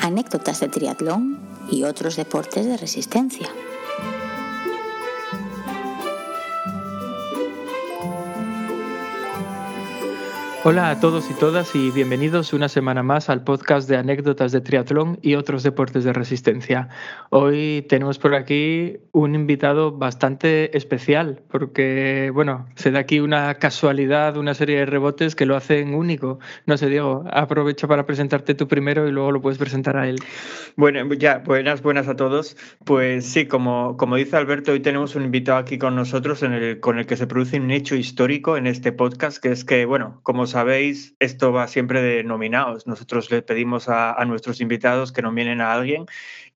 Anécdotas de triatlón y otros deportes de resistencia. Hola a todos y todas y bienvenidos una semana más al podcast de anécdotas de triatlón y otros deportes de resistencia. Hoy tenemos por aquí un invitado bastante especial porque, bueno, se da aquí una casualidad, una serie de rebotes que lo hacen único. No sé, Diego, aprovecho para presentarte tú primero y luego lo puedes presentar a él. Bueno, ya, buenas, buenas a todos. Pues sí, como, como dice Alberto, hoy tenemos un invitado aquí con nosotros en con el que se produce un hecho histórico en este podcast, que es que, bueno, como sabéis, esto va siempre de nominados. Nosotros le pedimos a, nuestros invitados que nominen a alguien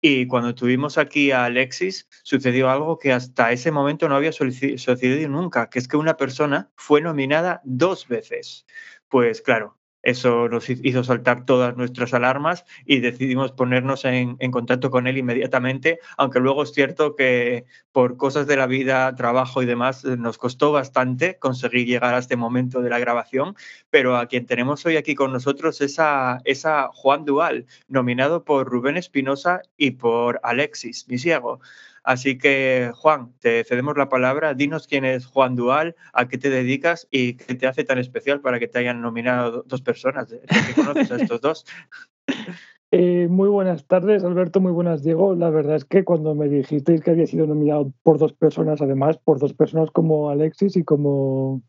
y cuando tuvimos aquí a Alexis, sucedió algo que hasta ese momento no había sucedido nunca, que es que una persona fue nominada dos veces. Pues claro, eso nos hizo saltar todas nuestras alarmas y decidimos ponernos en, contacto con él inmediatamente, aunque luego es cierto que por cosas de la vida, trabajo y demás, eh, nos costó bastante conseguir llegar a este momento de la grabación, pero a quien tenemos hoy aquí con nosotros es a, Juan Dual, nominado por Rubén Espinosa y por Alexis Misiego. Así que, Juan, te cedemos la palabra. Dinos quién es Juan Dual, a qué te dedicas y qué te hace tan especial para que te hayan nominado dos personas. ¿Qué conoces a estos dos? Eh, muy buenas tardes, Alberto. Muy buenas, Diego. La verdad es que cuando me dijisteis que había sido nominado por dos personas, además, por dos personas como Alexis y como.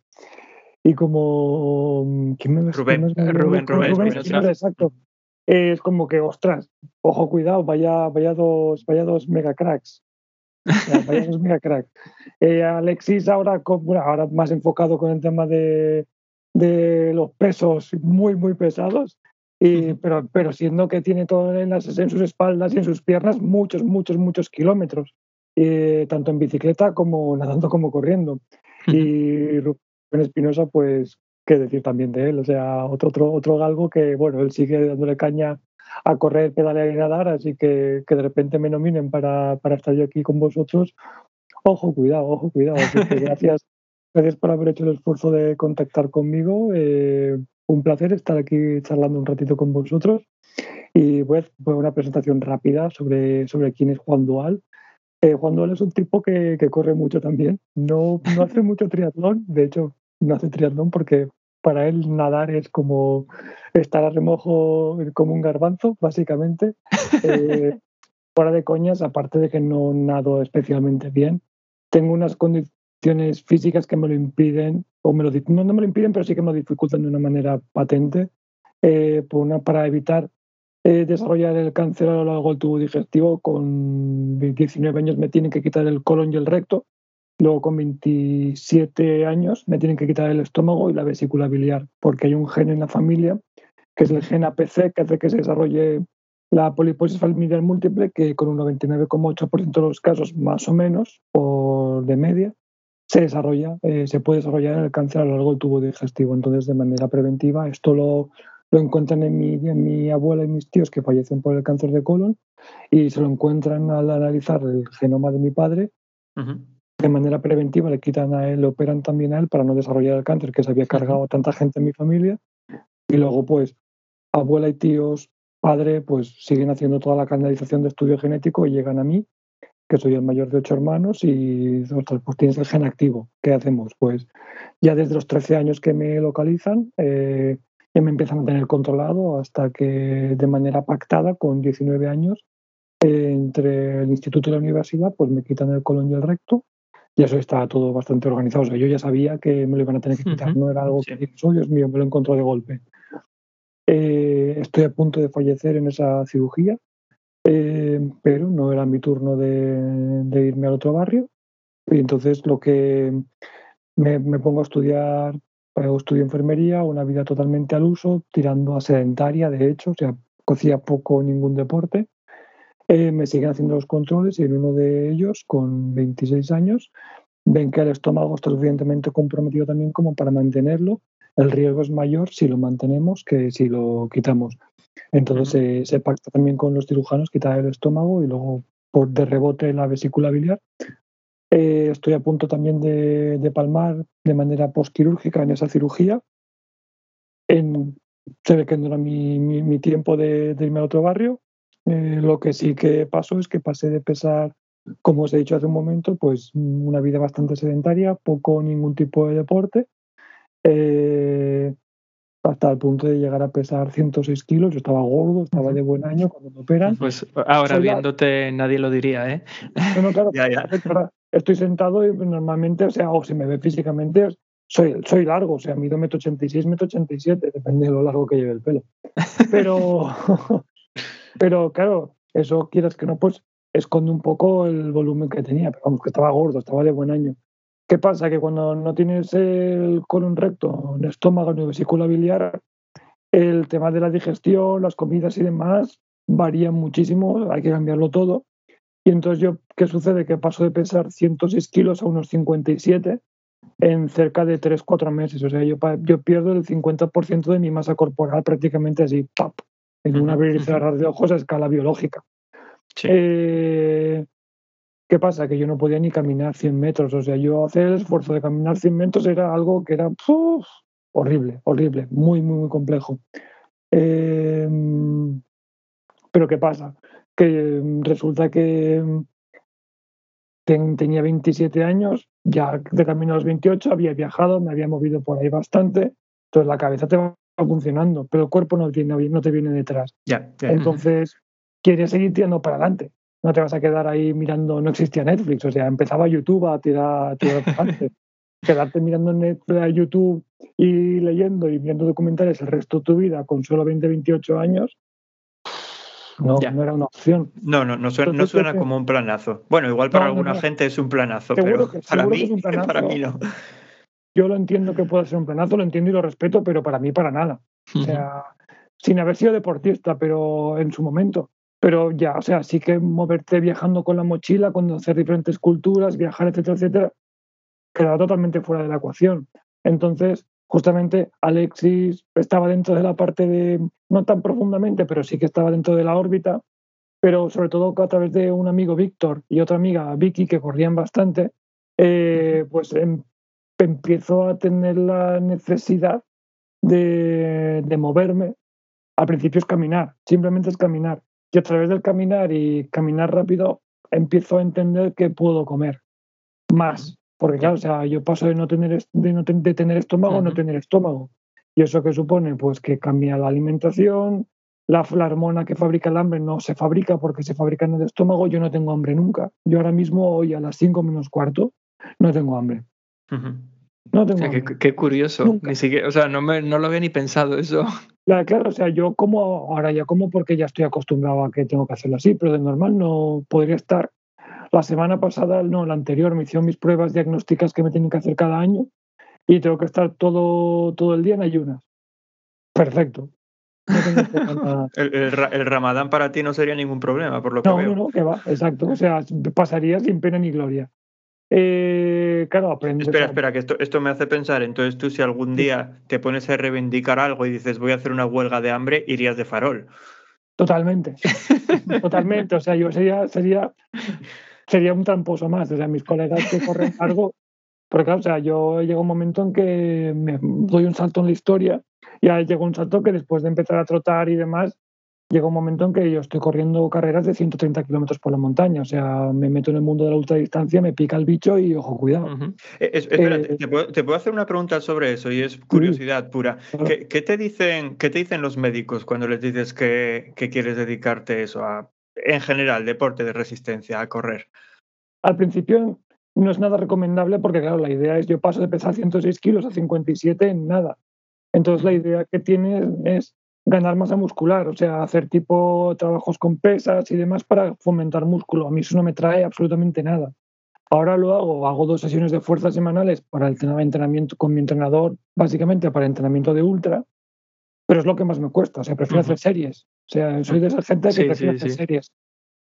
Y como. ¿Quién me Rubén, Rubén, Rubén, Rubén, exacto. Es como que, ostras, ojo, cuidado, vaya, vaya dos, vaya dos mega cracks. Crack. Eh, Alexis ahora, ahora más enfocado con el tema de, de los pesos muy, muy pesados, y, pero, pero siendo que tiene todo en, las, en sus espaldas y en sus piernas muchos, muchos, muchos kilómetros, tanto en bicicleta como nadando como corriendo. Y Rubén Espinosa, pues, qué decir también de él, o sea, otro, otro, otro galgo que, bueno, él sigue dándole caña a correr, pedalear y nadar, así que que de repente me nominen para, para estar yo aquí con vosotros, ojo, cuidado, ojo, cuidado. gracias, gracias por haber hecho el esfuerzo de contactar conmigo. Eh, un placer estar aquí charlando un ratito con vosotros. Y a hacer una presentación rápida sobre, sobre quién es Juan Dual. Eh, Juan Dual es un tipo que, que, corre mucho también. No, no hace mucho triatlón, de hecho, no hace triatlón porque para él nadar es como estar a remojo como un garbanzo, básicamente. Eh, fuera de coñas, aparte de que no nado especialmente bien, tengo unas condiciones físicas que me lo impiden, o me lo, no, me lo impiden, pero sí que me lo dificultan de una manera patente, eh, por una, para evitar eh, desarrollar el cáncer a lo largo del tubo digestivo. Con 19 años me tienen que quitar el colon y el recto, Luego con 27 años me tienen que quitar el estómago y la vesícula biliar, porque hay un gen en la familia, que es el gen APC, que hace que se desarrolle la poliposis familiar múltiple, que con un 99,8% de los casos, más o menos, por de media, se desarrolla, eh, se puede desarrollar el cáncer a lo largo del tubo digestivo. Entonces, de manera preventiva, esto lo, lo encuentran en mi, en mi abuela y mis tíos que fallecen por el cáncer de colon y se lo encuentran al analizar el genoma de mi padre de manera preventiva le quitan a él, le operan también a él para no desarrollar el cáncer que se había cargado a tanta gente en mi familia. Y luego, pues, abuela y tíos, padre, pues siguen haciendo toda la canalización de estudio genético y llegan a mí, que soy el mayor de ocho hermanos, y pues tienes el gen activo. ¿Qué hacemos? Pues ya desde los 13 años que me localizan, eh, ya me empiezan a tener controlado hasta que de manera pactada, con 19 años, entre el instituto y la universidad, pues me quitan el colon y el recto y eso estaba todo bastante organizado. O sea, yo ya sabía que me lo iban a tener que quitar, no era algo que dije, oh, Dios mío, me lo encontró de golpe. Eh, estoy a punto de fallecer en esa cirugía, eh, pero no era mi turno de, irme al otro barrio. Y entonces lo que me, me pongo a estudiar, eh, estudio enfermería, una vida totalmente al uso, tirando a sedentaria, de hecho, o sea, cocía poco ningún deporte. Eh, me siguen haciendo los controles y en uno de ellos, con 26 años, ven que el estómago está suficientemente comprometido también como para mantenerlo. El riesgo es mayor si lo mantenemos que si lo quitamos. Entonces se pacta también con los cirujanos quitar el estómago y luego por de rebote la vesícula biliar Eh, estoy a punto también de, palmar de manera postquirúrgica en esa cirugía. En, se ve que no era mi, tiempo de, irme a otro barrio. Eh, lo que sí que pasó es que pasé de pesar, como os he dicho hace un momento, pues una vida bastante sedentaria, poco o ningún tipo de deporte. Eh, hasta el punto de llegar a pesar 106 kilos. Yo estaba gordo, estaba de buen año cuando me operan. Pues ahora viéndote nadie lo diría, ¿eh? No, claro, estoy sentado y normalmente, o sea, o si me ve físicamente, soy, soy largo, o sea, mido metro 86, metro 87, depende de lo largo que lleve el pelo. Pero, pero claro, eso quieras que no, pues esconde un poco el volumen que tenía, pero vamos, que estaba gordo, estaba de buen año. ¿Qué pasa? Que cuando no tienes el colon recto, el estómago ni vesícula biliar, el tema de la digestión, las comidas y demás varían muchísimo, hay que cambiarlo todo. Y entonces yo, ¿qué sucede? Que paso de pesar 106 kilos a unos 57 en cerca de 3-4 meses. O sea, yo, yo pierdo el 50% de mi masa corporal prácticamente así, ¡pap! En una abrir y cerrar de ojos a escala biológica. Eh, ¿Qué pasa? Que yo no podía ni caminar 100 metros. O sea, yo hacer el esfuerzo de caminar 100 metros era algo que era horrible, horrible, muy, muy, muy complejo. Em, pero ¿qué pasa? Que resulta que tenía 27 años, ya de camino a los 28 había viajado, me había movido por ahí bastante, entonces la cabeza te va funcionando, pero el cuerpo no, tiene, no te viene detrás. Entonces, quieres seguir tirando para adelante no te vas a quedar ahí mirando, no existía Netflix, o sea, empezaba YouTube a tirar, a tirar Quedarte mirando Netflix, a YouTube y leyendo y viendo documentales el resto de tu vida con solo 20, 28 años, no, no era una opción. No, no, no suena, como un planazo. Bueno, igual para alguna gente es un planazo, pero para, mí, para mí no. Yo lo entiendo que pueda ser un planazo, lo entiendo y lo respeto, pero para mí para nada. O sea, sin haber sido deportista, pero en su momento pero ya, o sea, sí que moverte viajando con la mochila, conocer diferentes culturas, viajar, etcétera, etcétera, quedaba totalmente fuera de la ecuación. Entonces, justamente Alexis estaba dentro de la parte de, no tan profundamente, pero sí que estaba dentro de la órbita, pero sobre todo a través de un amigo Víctor y otra amiga Vicky que corrían bastante, eh, pues em, empiezo a tener la necesidad de, de moverme. Al principio es caminar, simplemente es caminar. Y a través del caminar y caminar rápido empiezo a entender que puedo comer más. Porque claro, o sea, yo paso de no tener, de no de tener estómago a no tener estómago. ¿Y eso qué supone? Pues que cambia la alimentación, la, la, hormona que fabrica el hambre no se fabrica porque se fabrica en el estómago, yo no tengo hambre nunca. Yo ahora mismo, hoy a las 5 menos cuarto, no tengo hambre. No tengo qué, curioso. Ni siquiera, o sea, no, me, no lo había ni pensado eso. Claro, o sea, yo como ahora ya como porque ya estoy acostumbrado a que tengo que hacerlo así, pero de normal no podría estar. La semana pasada, no, la anterior, me hicieron mis pruebas diagnósticas que me tienen que hacer cada año y tengo que estar todo, todo el día en ayunas. Perfecto. el, el, ramadán para ti no sería ningún problema, por lo que veo. No, no, que va, exacto. O sea, pasaría sin pena ni gloria. Eh, claro, aprendes. Espera, espera, que esto, esto me hace pensar. Entonces, tú, si algún día te pones a reivindicar algo y dices voy a hacer una huelga de hambre, irías de farol. Totalmente. Totalmente. O sea, yo sería, sería, sería un tramposo más. O sea, mis colegas que corren algo. Porque, claro, o sea, yo llego un momento en que me doy un salto en la historia y ahí llegó un salto que después de empezar a trotar y demás, llega un momento en que yo estoy corriendo carreras de 130 kilómetros por la montaña. O sea, me meto en el mundo de la ultradistancia, me pica el bicho y ojo, cuidado. Eh, espera, eh, ¿te, puedo, hacer una pregunta sobre eso y es curiosidad pura. ¿Qué, te dicen, ¿Qué te dicen los médicos cuando les dices que, quieres dedicarte eso a, en general, deporte de resistencia, a correr? Al principio no es nada recomendable porque, claro, la idea es yo paso de pesar 106 kilos a 57 en nada. Entonces la idea que tienes es ganar masa muscular, o sea, hacer tipo trabajos con pesas y demás para fomentar músculo. A mí eso no me trae absolutamente nada. Ahora lo hago, hago dos sesiones de fuerza semanales para el entrenamiento con mi entrenador, básicamente para el entrenamiento de ultra, pero es lo que más me cuesta, o sea, prefiero hacer series. O sea, soy de esa gente que prefiere hacer series.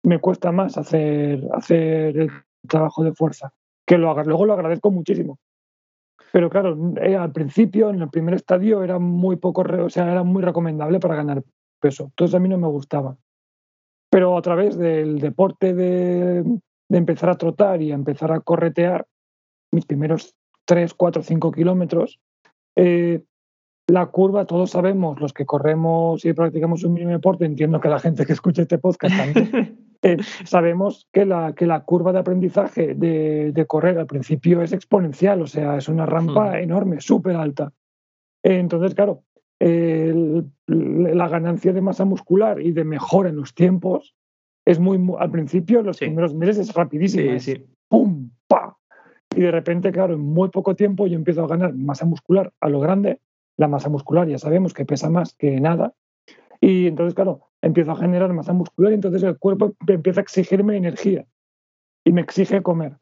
Me cuesta más hacer, hacer el trabajo de fuerza. Que lo hagas, luego lo agradezco muchísimo. Pero claro, eh, al principio, en el primer estadio, era muy poco, o sea, era muy recomendable para ganar peso. Entonces a mí no me gustaba. Pero a través del deporte de, empezar a trotar y a empezar a corretear, mis primeros 3, 4, 5 kilómetros, eh, la curva, todos sabemos, los que corremos y practicamos un mínimo deporte, entiendo que la gente que escucha este podcast también, eh, sabemos que la, que la curva de aprendizaje de, correr al principio es exponencial, o sea, es una rampa enorme, súper alta. entonces, claro, la ganancia de masa muscular y de mejora en los tiempos es muy, al principio, los primeros meses es rapidísimo. ¡Pum! ¡Pa! Y de repente, claro, en muy poco tiempo yo empiezo a ganar masa muscular a lo grande. La masa muscular ya sabemos que pesa más que nada. Y entonces, claro, empiezo a generar masa muscular y entonces el cuerpo empieza a exigirme energía y me exige comer.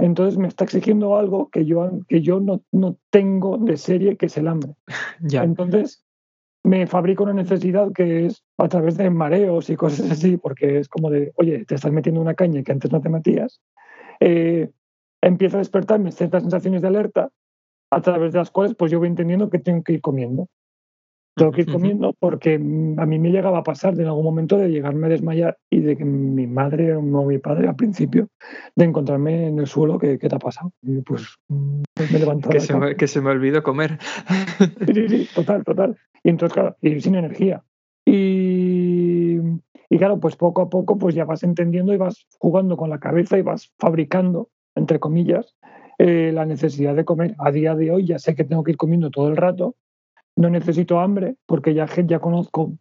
Entonces me está exigiendo algo que yo, que yo no, no tengo de serie, que es el hambre. Ya. Entonces me fabrico una necesidad que es a través de mareos y cosas así, porque es como de, oye, te estás metiendo una caña que antes no te metías. Eh, empiezo a despertarme ciertas sensaciones de alerta a través de las cuales pues yo voy entendiendo que tengo que ir comiendo. Tengo que ir comiendo porque mm, a mí me llegaba a pasar de en algún momento de llegarme a desmayar y de que mi madre o mi padre al principio de encontrarme en el suelo, ¿qué, te ha pasado? Y pues, pues me levantaba. Que se me, que se me olvidó comer. Sí, sí, total, total. Y entonces, claro, y sin energía. Y, y claro, pues poco a poco pues ya vas entendiendo y vas jugando con la cabeza y vas fabricando, entre comillas, eh, la necesidad de comer. A día de hoy ya sé que tengo que ir comiendo todo el rato no necesito hambre porque ya, ya conozco,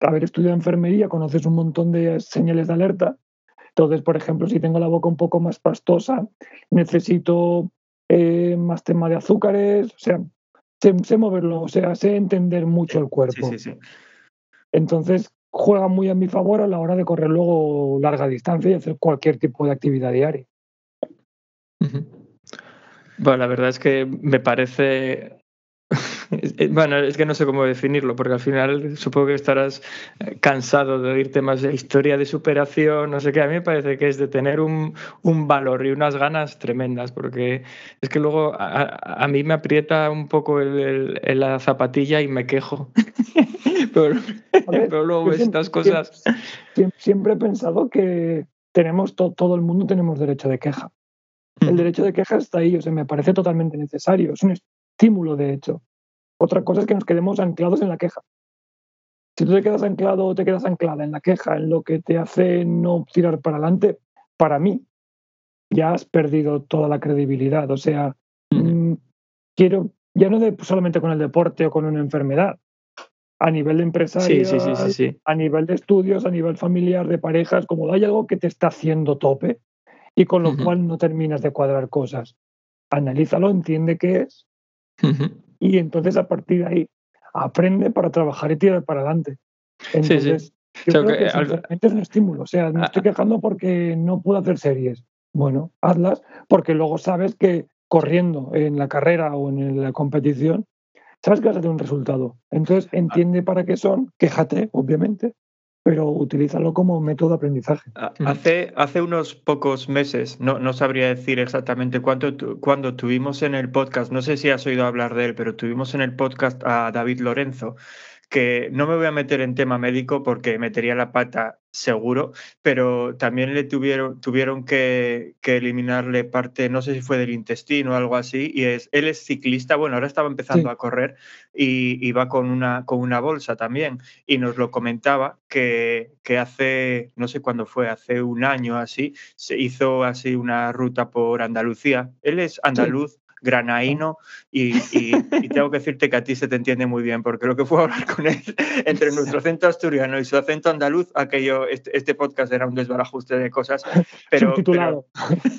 haber estudiado enfermería, conoces un montón de señales de alerta. Entonces, por ejemplo, si tengo la boca un poco más pastosa, necesito eh, más tema de azúcares, o sea, sé, moverlo, o sea, sé entender mucho el cuerpo. Sí, sí, sí. Entonces, juega muy a mi favor a la hora de correr luego larga distancia y hacer cualquier tipo de actividad diaria. Bueno, la verdad es que me parece bueno, es que no sé cómo definirlo, porque al final supongo que estarás eh, cansado de oír temas de historia de superación, no sé qué. A mí me parece que es de tener un, valor y unas ganas tremendas, porque es que luego a, mí me aprieta un poco el, la zapatilla y me quejo. pero, luego ves estas cosas. Siempre, he pensado que tenemos todo el mundo tenemos derecho de queja. El mm. derecho de queja está ahí, o sea, me parece totalmente necesario. Es un estímulo, de hecho. Otra cosa es que nos quedemos anclados en la queja. Si tú te quedas anclado o te quedas anclada en la queja, en lo que te hace no tirar para adelante, para mí, ya has perdido toda la credibilidad. O sea, mm, quiero, ya no de, solamente con el deporte o con una enfermedad, a nivel de empresario, a nivel de estudios, a nivel familiar, de parejas, como hay algo que te está haciendo tope y con lo cual no terminas de cuadrar cosas. Analízalo, entiende qué es y entonces a partir de ahí aprende para trabajar y tirar para adelante. Entonces, yo creo que, es un estímulo. O sea, me estoy quejando porque no puedo hacer series. Bueno, hazlas porque luego sabes que corriendo en la carrera o en la competición, sabes que vas a tener un resultado. Entonces, entiende para qué son, quéjate, obviamente, pero utilízalo como método de aprendizaje. Hace, hace unos pocos meses, no, no sabría decir exactamente cuánto, cuando tuvimos en el podcast, no sé si has oído hablar de él, pero tuvimos en el podcast a David Lorenzo, que no me voy a meter en tema médico porque metería la pata seguro, pero también le tuvieron, tuvieron que, eliminarle parte, no sé si fue del intestino o algo así, y es, él es ciclista, bueno, ahora estaba empezando a correr y, va con una, con una bolsa también, y nos lo comentaba que, que hace, no sé cuándo fue, hace un año así, se hizo así una ruta por Andalucía. Él es andaluz, granaíno y, tengo que decirte que a ti se te entiende muy bien, porque lo que fue hablar con él entre nuestro acento asturiano y su acento andaluz, aquello, este, este podcast era un desbarajuste de cosas, pero,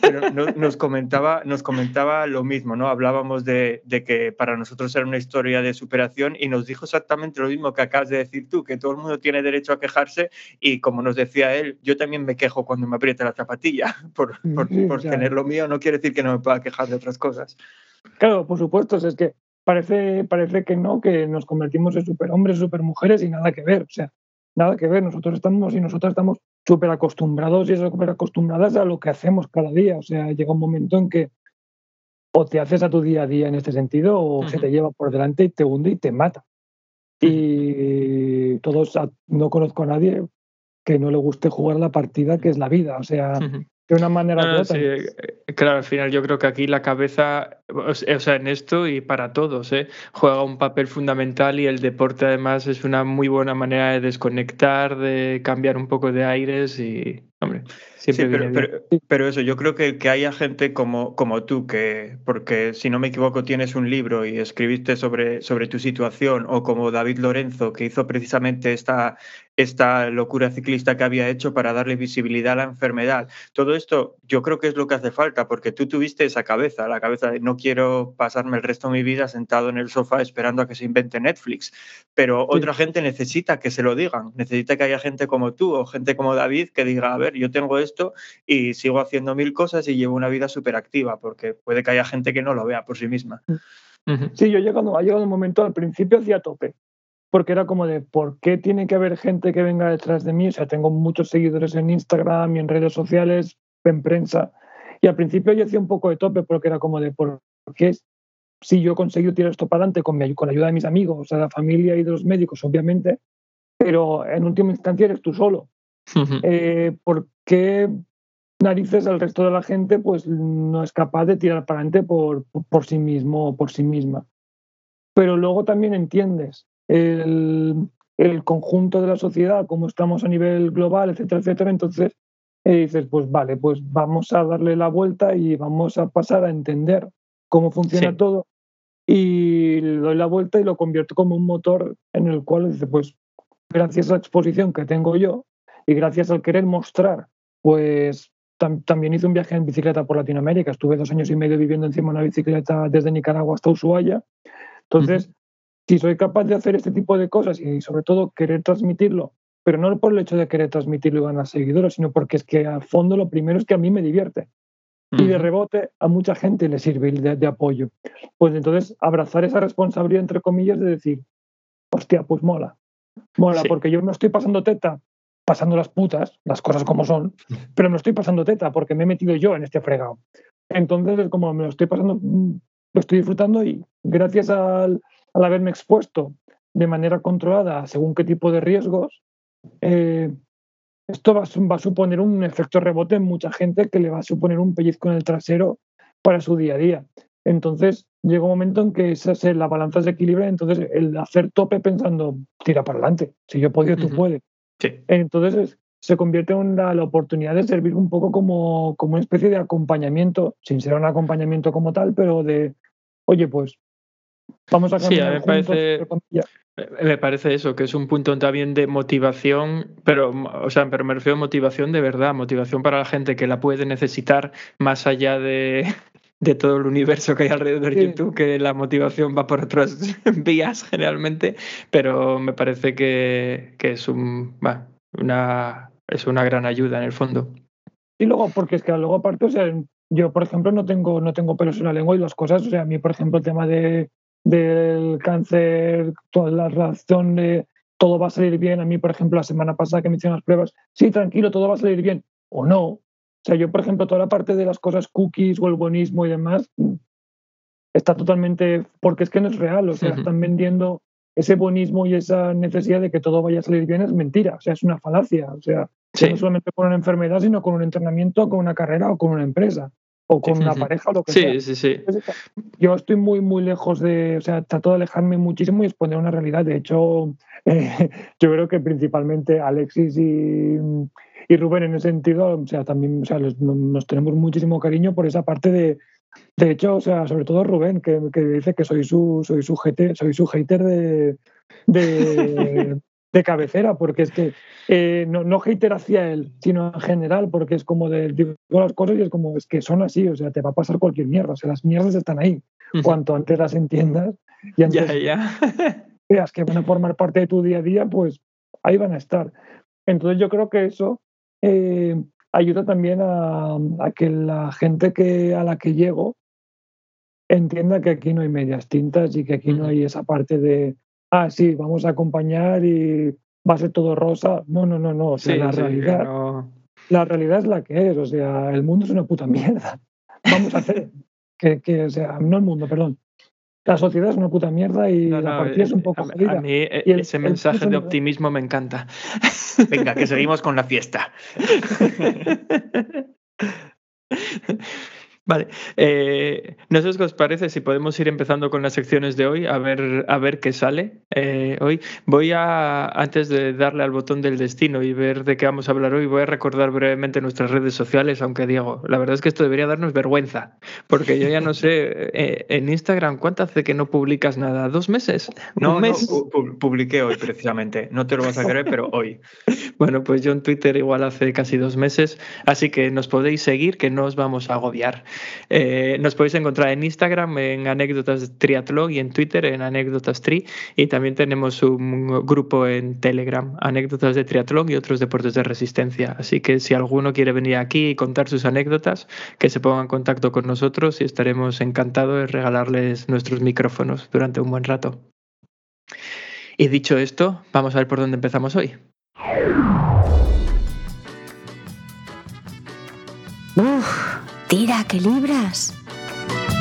pero, nos, comentaba, nos comentaba lo mismo, ¿no? Hablábamos de, de, que para nosotros era una historia de superación y nos dijo exactamente lo mismo que acabas de decir tú, que todo el mundo tiene derecho a quejarse y como nos decía él, yo también me quejo cuando me aprieta la zapatilla, por, por, por tener lo mío no quiere decir que no me pueda quejar de otras cosas. Claro, por supuesto, es que parece, parece que no, que nos convertimos en superhombres, supermujeres y nada que ver, o sea, nada que ver, nosotros estamos y nosotras estamos súper acostumbrados y súper acostumbradas a lo que hacemos cada día, o sea, llega un momento en que o te haces a tu día a día en este sentido o se te lleva por delante y te hunde y te mata. Y todos, no conozco a nadie que no le guste jugar la partida que es la vida, o sea, de una manera no, sí, claro, al final yo creo que aquí la cabeza, o sea, en esto y para todos, ¿eh? juega un papel fundamental y el deporte además es una muy buena manera de desconectar, de cambiar un poco de aires y, hombre, siempre sí, pero, eso, yo creo que, que haya gente como, como tú, que, porque si no me equivoco tienes un libro y escribiste sobre, sobre tu situación, o como David Lorenzo, que hizo precisamente esta, esta locura ciclista que había hecho para darle visibilidad a la enfermedad. Todo esto yo creo que es lo que hace falta, porque tú tuviste esa cabeza, la cabeza de no quiero pasarme el resto de mi vida sentado en el sofá esperando a que se invente Netflix, pero otra gente necesita que se lo digan, necesita que haya gente como tú o gente como David que diga, a ver, yo tengo esto y sigo haciendo mil cosas y llevo una vida súper activa, porque puede que haya gente que no lo vea por sí misma. Sí, yo llegado, ha llegado un momento, al principio hacía tope, porque era como de, ¿por qué tiene que haber gente que venga detrás de mí? O sea, tengo muchos seguidores en Instagram y en redes sociales, en prensa. Y al principio yo hacía un poco de tope porque era como de, ¿por qué si yo he conseguido tirar esto para adelante con, mi, con la ayuda de mis amigos, o sea, de la familia y de los médicos, obviamente, pero en última instancia eres tú solo. Eh, ¿Por qué narices al resto de la gente pues no es capaz de tirar para adelante por, por sí mismo o por sí misma? Pero luego también entiendes el, conjunto de la sociedad, cómo estamos a nivel global, etcétera, etcétera. Entonces eh, dices, pues vale, pues vamos a darle la vuelta y vamos a pasar a entender cómo funciona todo. Y le doy la vuelta y lo convierto como un motor en el cual dice, pues gracias a la exposición que tengo yo y gracias al querer mostrar, pues también hice un viaje en bicicleta por Latinoamérica. Estuve dos años y medio viviendo encima de una bicicleta desde Nicaragua hasta Ushuaia. Entonces, si soy capaz de hacer este tipo de cosas y sobre todo querer transmitirlo, pero no por el hecho de querer transmitirlo y ganar seguidores, sino porque es que al fondo lo primero es que a mí me divierte. Y de rebote a mucha gente le sirve de, apoyo. Pues entonces abrazar esa responsabilidad, entre comillas, de decir, hostia, pues mola. Mola, porque yo me estoy pasando teta, pasando las putas, las cosas como son, pero me estoy pasando teta porque me he metido yo en este fregado. Entonces es como me lo estoy pasando, mm, lo estoy disfrutando y gracias al, al haberme expuesto de manera controlada según qué tipo de riesgos, eh, esto va, a suponer un efecto rebote en mucha gente que le va a suponer un pellizco en el trasero para su día a día. Entonces llega un momento en que esa, la balanza se equilibra, entonces el hacer tope pensando, tira para adelante, si yo podido, tú puedes. Entonces se convierte en la, la, oportunidad de servir un poco como, como una especie de acompañamiento, sin ser un acompañamiento como tal, pero de, oye, pues Vamos a sí, me parece, me parece eso, que es un punto también de motivación, pero, o sea, pero me refiero a motivación de verdad, motivación para la gente que la puede necesitar más allá de, de todo el universo que hay alrededor de YouTube, que la motivación va por otras vías generalmente, pero me parece que, que es, un, una, es una gran ayuda en el fondo. Y luego, porque es que luego aparte, o sea, yo por ejemplo no tengo, no tengo pelos en la lengua y las cosas, o sea, a mí por ejemplo el tema de del cáncer, toda la razón de todo va a salir bien. A mí, por ejemplo, la semana pasada que me hicieron las pruebas, sí, tranquilo, todo va a salir bien, o no. O sea, yo, por ejemplo, toda la parte de las cosas cookies o el buenismo y demás, está totalmente, porque es que no es real, o sea, están vendiendo ese buenismo y esa necesidad de que todo vaya a salir bien es mentira, o sea, es una falacia, o sea, no solamente con una enfermedad, sino con un entrenamiento, con una carrera o con una empresa o con una pareja o lo que sea. Sí, sí, Yo estoy muy, muy lejos de, o sea, trato de alejarme muchísimo y exponer una realidad. De hecho, eh, yo creo que principalmente Alexis y, y, Rubén en ese sentido, o sea, también o sea, nos tenemos muchísimo cariño por esa parte de, de hecho, o sea, sobre todo Rubén, que, que dice que soy su, soy su, soy su hater de, de, de cabecera, porque es que eh, no, no hater hacia él, sino en general, porque es como de digo las cosas y es como es que son así, o sea, te va a pasar cualquier mierda, o sea, las mierdas están ahí. Cuanto antes las entiendas y antes veas que van a formar parte de tu día a día, pues ahí van a estar. Entonces yo creo que eso eh, ayuda también a, a, que la gente que, a la que llego entienda que aquí no hay medias tintas y que aquí no hay esa parte de ah, sí, vamos a acompañar y va a ser todo rosa. No, no, no, no. O sea, la realidad. La realidad es la que es. O sea, el mundo es una puta mierda. Vamos a hacer que, que, o sea, no el mundo, perdón. La sociedad es una puta mierda y la partida es un poco jodida. A, mí y ese mensaje de optimismo me encanta. Venga, que seguimos con la fiesta. Vale, eh, no sé qué os parece si podemos ir empezando con las secciones de hoy, a ver, a ver qué sale eh, hoy. Voy a, antes de darle al botón del destino y ver de qué vamos a hablar hoy, voy a recordar brevemente nuestras redes sociales, aunque Diego, la verdad es que esto debería darnos vergüenza, porque yo ya no sé, eh, en Instagram, ¿cuánto hace que no publicas nada? ¿Dos meses? No, no, publiqué hoy precisamente, no te lo vas a creer, pero hoy. Bueno, pues yo en Twitter igual hace casi dos meses, así que nos podéis seguir, que no os vamos a agobiar. Eh, nos podéis encontrar en Instagram en anécdotas triatlón y en Twitter en anécdotas tri y también tenemos un grupo en Telegram, anécdotas de triatlón y otros deportes de resistencia. Así que si alguno quiere venir aquí y contar sus anécdotas, que se ponga en contacto con nosotros y estaremos encantados de regalarles nuestros micrófonos durante un buen rato. Y dicho esto, vamos a ver por dónde empezamos hoy. Tira, que libras.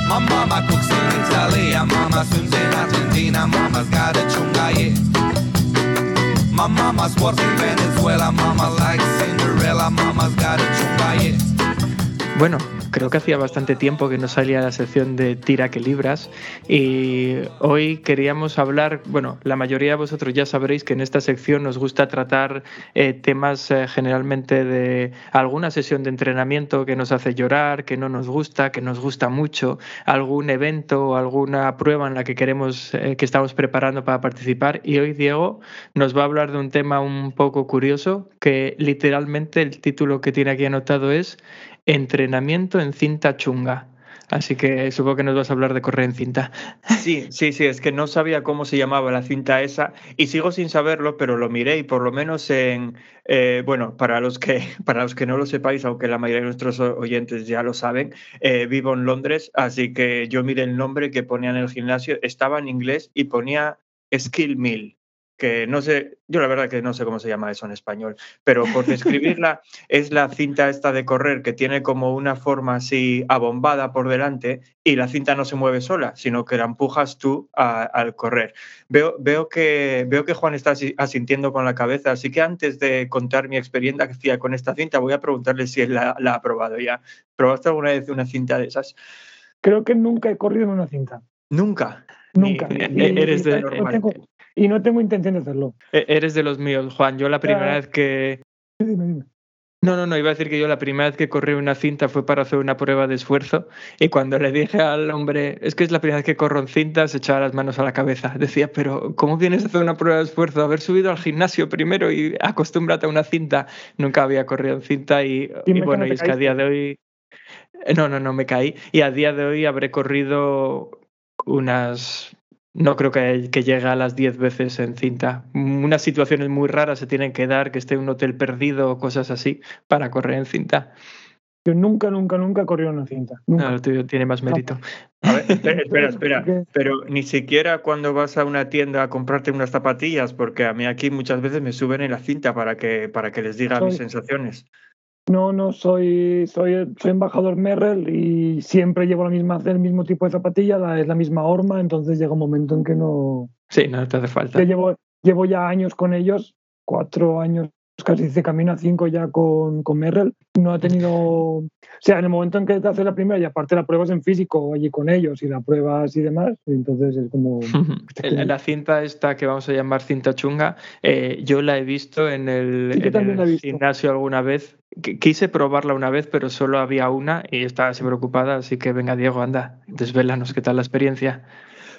My mama cooks in Italy, mama swims in Argentina, mama's got a chunga, yeah. My mama's works in Venezuela, mama likes Cinderella, mama's got a chunga, yeah. Bueno, creo que hacía bastante tiempo que no salía la sección de Tira que Libras y hoy queríamos hablar, bueno, la mayoría de vosotros ya sabréis que en esta sección nos gusta tratar eh, temas eh, generalmente de alguna sesión de entrenamiento que nos hace llorar, que no nos gusta, que nos gusta mucho, algún evento o alguna prueba en la que queremos, eh, que estamos preparando para participar. Y hoy Diego nos va a hablar de un tema un poco curioso que literalmente el título que tiene aquí anotado es entrenamiento en cinta chunga. Así que supongo que nos vas a hablar de correr en cinta. Sí, sí, sí, es que no sabía cómo se llamaba la cinta esa y sigo sin saberlo, pero lo miré y por lo menos en, eh, bueno, para los, que, para los que no lo sepáis, aunque la mayoría de nuestros oyentes ya lo saben, eh, vivo en Londres, así que yo miré el nombre que ponía en el gimnasio, estaba en inglés y ponía Skill Mill que no sé, yo la verdad que no sé cómo se llama eso en español, pero por describirla es la cinta esta de correr que tiene como una forma así abombada por delante y la cinta no se mueve sola, sino que la empujas tú al correr. Veo, veo, que, veo que Juan está asintiendo con la cabeza, así que antes de contar mi experiencia con esta cinta, voy a preguntarle si él la, ha probado ya. ¿Probaste alguna vez una cinta de esas? Creo que nunca he corrido en una cinta. ¿Nunca? Nunca. eres de, y no tengo intención de hacerlo. E, eres de los míos, Juan. Yo la primera vez que... Dime, dime. No, no, no, iba a decir que yo la primera vez que corrí una cinta fue para hacer una prueba de esfuerzo y cuando le dije al hombre, es que es la primera vez que corro en cinta, se echaba las manos a la cabeza. Decía, pero ¿cómo vienes a hacer una prueba de esfuerzo? Haber subido al gimnasio primero y acostúmbrate a una cinta. Nunca había corrido en cinta y, y bueno, y es que a día de hoy... No, no, no, me caí. Y a día de hoy habré corrido unas no creo que, que llegue a las 10 veces en cinta. Unas situaciones muy raras se tienen que dar, que esté un hotel perdido o cosas así, para correr en cinta. Yo nunca, nunca, nunca he corrido en una cinta. No, tiene más mérito. A ver, espera, espera, pero ni siquiera cuando vas a una tienda a comprarte unas zapatillas, porque a mí aquí muchas veces me suben en la cinta para que, para que les diga mis sensaciones. No, no, soy, soy, soy embajador Merrell y siempre llevo la misma, el mismo tipo de zapatilla, es la misma horma, entonces llega un momento en que no... Sí, no te hace falta. llevo, llevo ya años con ellos, cuatro años casi se camina cinco ya con, con Merrell. No ha tenido. O sea, en el momento en que te haces la primera y aparte la pruebas en físico allí con ellos y la pruebas y demás, entonces es como. la cinta esta que vamos a llamar cinta chunga, eh, yo la he visto en el, gimnasio alguna vez. Quise probarla una vez, pero solo había una y estaba así preocupada, así que venga Diego, anda, desvélanos qué tal la experiencia.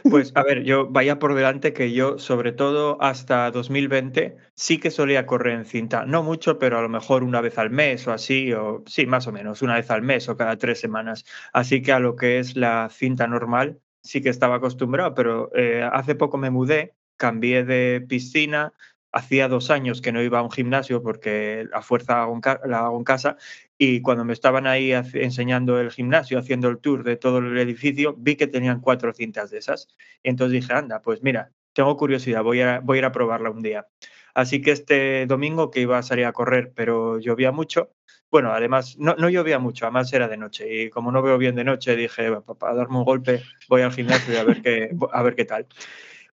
Pues a ver, yo vaya por delante que yo, sobre todo hasta 2020, sí que solía correr en cinta. No mucho, pero a lo mejor una vez al mes o así, o sí, más o menos, una vez al mes o cada tres semanas. Así que a lo que es la cinta normal, sí que estaba acostumbrado, pero eh, hace poco me mudé, cambié de piscina, hacía dos años que no iba a un gimnasio porque a fuerza la hago en casa y cuando me estaban ahí enseñando el gimnasio, haciendo el tour de todo el edificio, vi que tenían cuatro cintas de esas. entonces dije, anda, pues mira, tengo curiosidad, voy a, ir a probarla un día. Así que este domingo que iba a salir a correr, pero llovía mucho, bueno, además no, no llovía mucho, además era de noche y como no veo bien de noche, dije, para darme un golpe voy al gimnasio y a ver qué, a ver qué tal.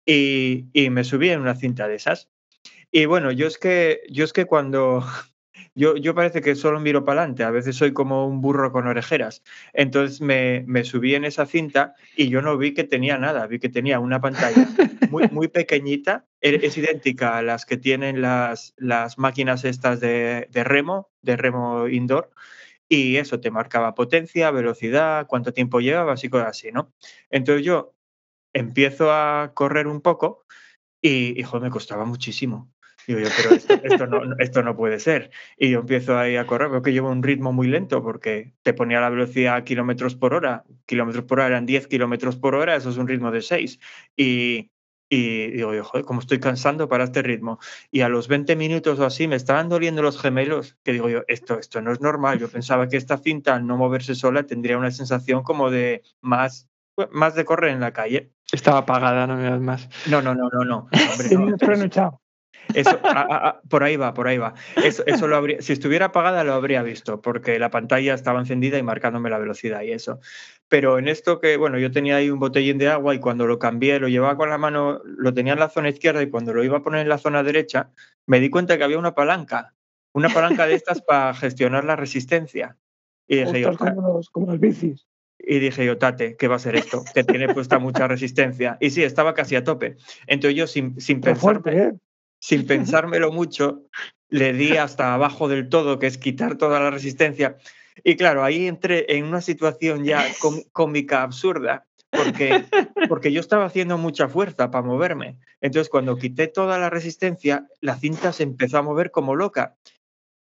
Y, y me subí en una cinta de esas y bueno, yo es que, yo es que cuando, yo, yo parece que solo miro para adelante, a veces soy como un burro con orejeras. Entonces me, me, subí en esa cinta y yo no vi que tenía nada, vi que tenía una pantalla muy, muy pequeñita, e, es idéntica a las que tienen las, las máquinas estas de, de remo, de remo indoor y eso te marcaba potencia, velocidad, cuánto tiempo llevabas y cosas así, ¿no? Entonces yo empiezo a correr un poco y, hijo, me costaba muchísimo. Digo yo, pero esto, no, esto no puede ser. Y yo empiezo ahí a correr, veo que llevo un ritmo muy lento porque te ponía la velocidad a kilómetros por hora. Kilómetros por hora eran 10 kilómetros por hora, eso es un ritmo de 6. Y, y digo, joder, cómo estoy cansando para este ritmo. Y a los 20 minutos o así me estaban doliendo los gemelos, que digo yo, esto, esto no es normal. Yo pensaba que esta cinta al no moverse sola tendría una sensación como de más, más de correr en la calle. Estaba apagada, no me más. No, no, no, no, no. Hombre, no. Eso, por ahí va, por ahí va. Eso, eso lo habría, si estuviera apagada lo habría visto, porque la pantalla estaba encendida y marcándome la velocidad y eso. Pero en esto que, bueno, yo tenía ahí un botellín de agua y cuando lo cambié, lo llevaba con la mano, lo tenía en la zona izquierda y cuando lo iba a poner en la zona derecha, me di cuenta que había una palanca, una palanca de estas para gestionar la resistencia. Y dije yo, como, los, como los bicis. Y dije yo, Tate, ¿qué va a ser esto? Que tiene puesta mucha resistencia. Y sí, estaba casi a tope. Entonces yo, sin, sin pensar, ¿eh? Sin pensármelo mucho, le di hasta abajo del todo, que es quitar toda la resistencia. Y claro, ahí entré en una situación ya cómica, absurda, porque, porque yo estaba haciendo mucha fuerza para moverme. Entonces, cuando quité toda la resistencia, la cinta se empezó a mover como loca.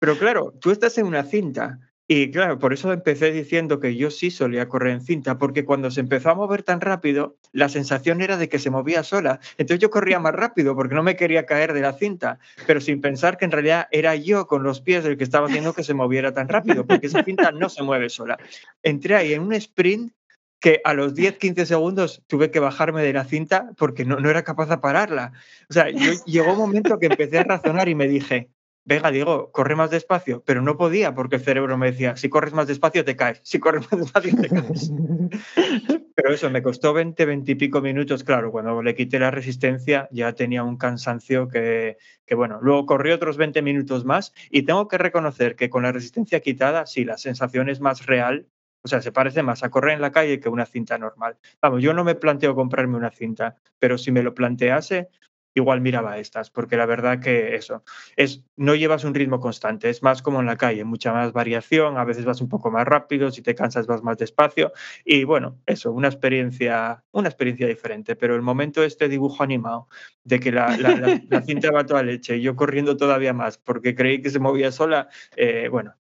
Pero claro, tú estás en una cinta y claro, por eso empecé diciendo que yo sí solía correr en cinta, porque cuando se empezó a mover tan rápido, la sensación era de que se movía sola. Entonces yo corría más rápido porque no me quería caer de la cinta, pero sin pensar que en realidad era yo con los pies el que estaba haciendo que se moviera tan rápido, porque esa cinta no se mueve sola. Entré ahí en un sprint que a los 10-15 segundos tuve que bajarme de la cinta porque no, no era capaz de pararla. O sea, yo, llegó un momento que empecé a razonar y me dije, venga, digo, corre más despacio, pero no podía porque el cerebro me decía, si corres más despacio te caes, si corres más despacio te caes. pero eso, me costó 20, 20 y pico minutos, claro, cuando le quité la resistencia ya tenía un cansancio que, que, bueno, luego corrí otros 20 minutos más y tengo que reconocer que con la resistencia quitada, sí, la sensación es más real. O sea, se parece más a correr en la calle que una cinta normal. Vamos, yo no me planteo comprarme una cinta, pero si me lo plantease, igual miraba estas, porque la verdad que eso, es, no llevas un ritmo constante, es más como en la calle, mucha más variación, a veces vas un poco más rápido, si te cansas vas más despacio y bueno, eso, una experiencia, una experiencia diferente, pero el momento este dibujo animado de que la, la, cinta va toda leche y yo corriendo todavía más porque creí que se movía sola, eh, bueno,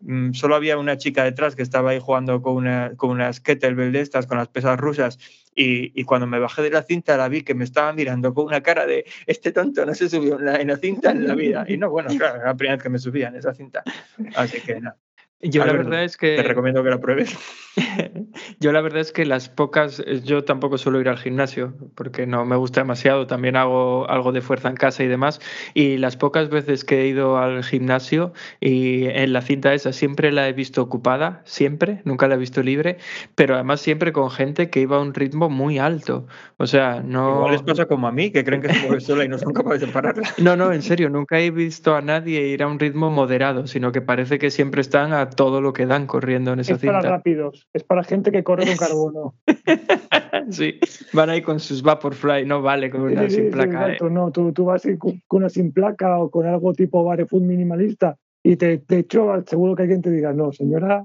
mm, solo había una chica detrás que estaba ahí jugando con, una, con unas kettlebell de estas, con las pesas rusas, y, cuando me bajé de la cinta la vi que me estaba mirando con una cara de este tonto no se subió en la, en la cinta en la vida. Y no, bueno, claro, era la primera vez que me subía en esa cinta. Así que nada. Yo la verdad es que... Te recomiendo que la pruebes. yo la verdad es que las pocas, eh, yo tampoco suelo ir al gimnasio porque no me gusta demasiado, también hago algo de fuerza en casa y demás, y las pocas veces que he ido al gimnasio y en la cinta esa siempre la he visto ocupada, siempre, nunca la he visto libre, pero además siempre con gente que iba a un ritmo muy alto, o sea, no... Igual les pasa como a mí, que creen que se mueve sola y no son capaces de pararla. No, no, en serio, nunca he visto a nadie ir a un ritmo moderado, sino que parece que siempre están a todo lo que dan corriendo en esa es cinta. Es para rápidos, es para gente que corre con carbono. sí, van ahí con sus Vaporfly, no vale con una sin placa. ¿eh? No, tú, tú vas con una sin placa o con algo tipo barefoot minimalista y te, te echo, seguro que alguien te diga, no, señora,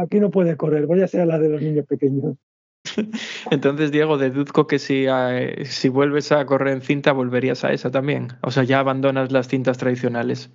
aquí no puede correr, voy a ser la de los niños pequeños. Entonces, Diego, deduzco que si, eh, si vuelves a correr en cinta, volverías a esa también. O sea, ya abandonas las cintas tradicionales.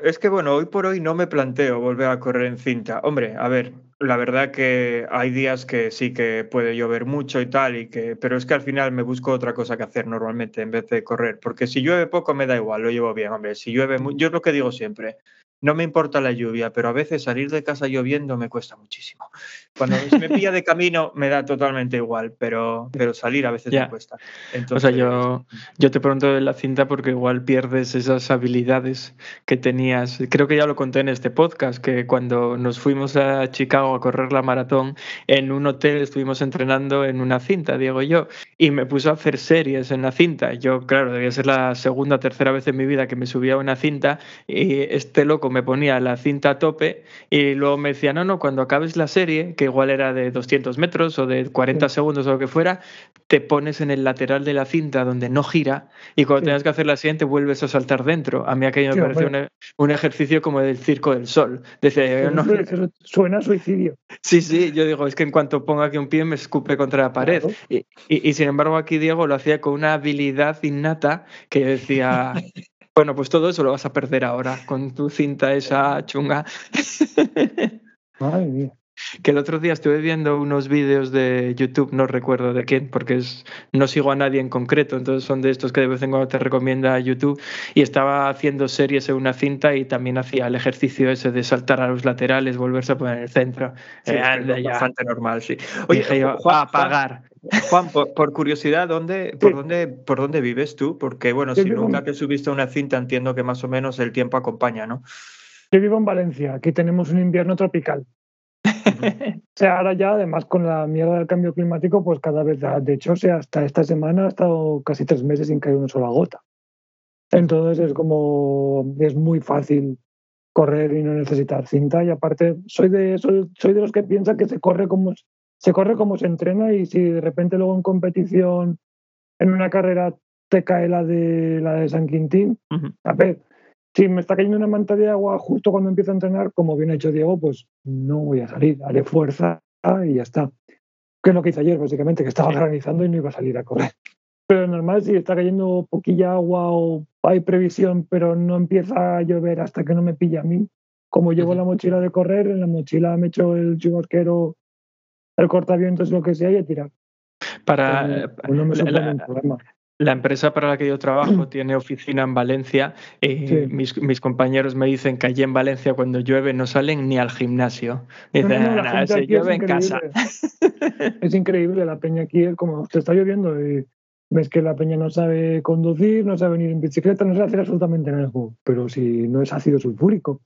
Es que bueno, hoy por hoy no me planteo volver a correr en cinta. Hombre, a ver, la verdad que hay días que sí que puede llover mucho y tal, y que, pero es que al final me busco otra cosa que hacer normalmente en vez de correr, porque si llueve poco me da igual, lo llevo bien, hombre. Si llueve, yo es lo que digo siempre. No me importa la lluvia, pero a veces salir de casa lloviendo me cuesta muchísimo. Cuando se me pilla de camino me da totalmente igual, pero, pero salir a veces me cuesta. o sea, yo, yo te pregunto de la cinta porque igual pierdes esas habilidades que tenías. Creo que ya lo conté en este podcast, que cuando nos fuimos a Chicago a correr la maratón, en un hotel estuvimos entrenando en una cinta, Diego y yo, y me puso a hacer series en la cinta. Yo, claro, debía ser la segunda o tercera vez en mi vida que me subía a una cinta y este loco me ponía la cinta a tope y luego me decía, no, no, cuando acabes la serie, que igual era de 200 metros o de 40 segundos o lo que fuera, te pones en el lateral de la cinta donde no gira y cuando tengas que hacer la siguiente vuelves a saltar dentro. A mí aquello me parece un, ejercicio como del circo del sol. Decía, no, suena suicidio. Sí, sí, yo digo, es que en cuanto ponga aquí un pie me escupe contra la pared. Y, y sin embargo aquí Diego lo hacía con una habilidad innata que decía, bueno, pues todo eso lo vas a perder ahora con tu cinta esa chunga. Madre mía. Que el otro día estuve viendo unos vídeos de YouTube, no recuerdo de quién, porque es, no sigo a nadie en concreto, entonces son de estos que de vez en cuando te recomienda YouTube, y estaba haciendo series en una cinta y también hacía el ejercicio ese de saltar a los laterales, volverse a poner en el centro. Sí, es bastante normal, sí. Oye, a apagar. Juan, por, curiosidad, ¿dónde, por, dónde, ¿por dónde vives tú? Porque, bueno, si nunca te subiste a una cinta, entiendo que más o menos el tiempo acompaña, ¿no? Yo vivo en Valencia, aquí tenemos un invierno tropical. o sea, ahora ya, además, con la mierda del cambio climático, pues cada vez, de hecho, o sea, hasta esta semana ha estado casi tres meses sin caer una sola gota. Entonces es como, es muy fácil correr y no necesitar cinta. Y aparte, soy de, soy, soy de los que piensan que se corre como se corre como se entrena y si de repente luego en competición, en una carrera, te cae la de, la de San Quintín, a ver, si me está cayendo una manta de agua justo cuando empiezo a entrenar, como bien ha hecho Diego, pues no voy a salir, haré fuerza y ya está. Que es lo que hice ayer, básicamente, que estaba organizando y no iba a salir a correr. Pero normal, si está cayendo poquilla agua o hay previsión, pero no empieza a llover hasta que no me pilla a mí, como llevo la mochila de correr, en la mochila me echo el chubasquero el cortavientos, lo que sea, y a tirar. Para, la, empresa para la que yo trabajo tiene oficina en Valencia. y mis, mis, compañeros me dicen que allí en Valencia cuando llueve no salen ni al gimnasio. Dicen, no, se llueve en casa. Es increíble la peña aquí, como te está lloviendo y ves que la peña no sabe conducir, no sabe venir en bicicleta, no sabe hacer absolutamente nada. Pero si no es ácido sulfúrico.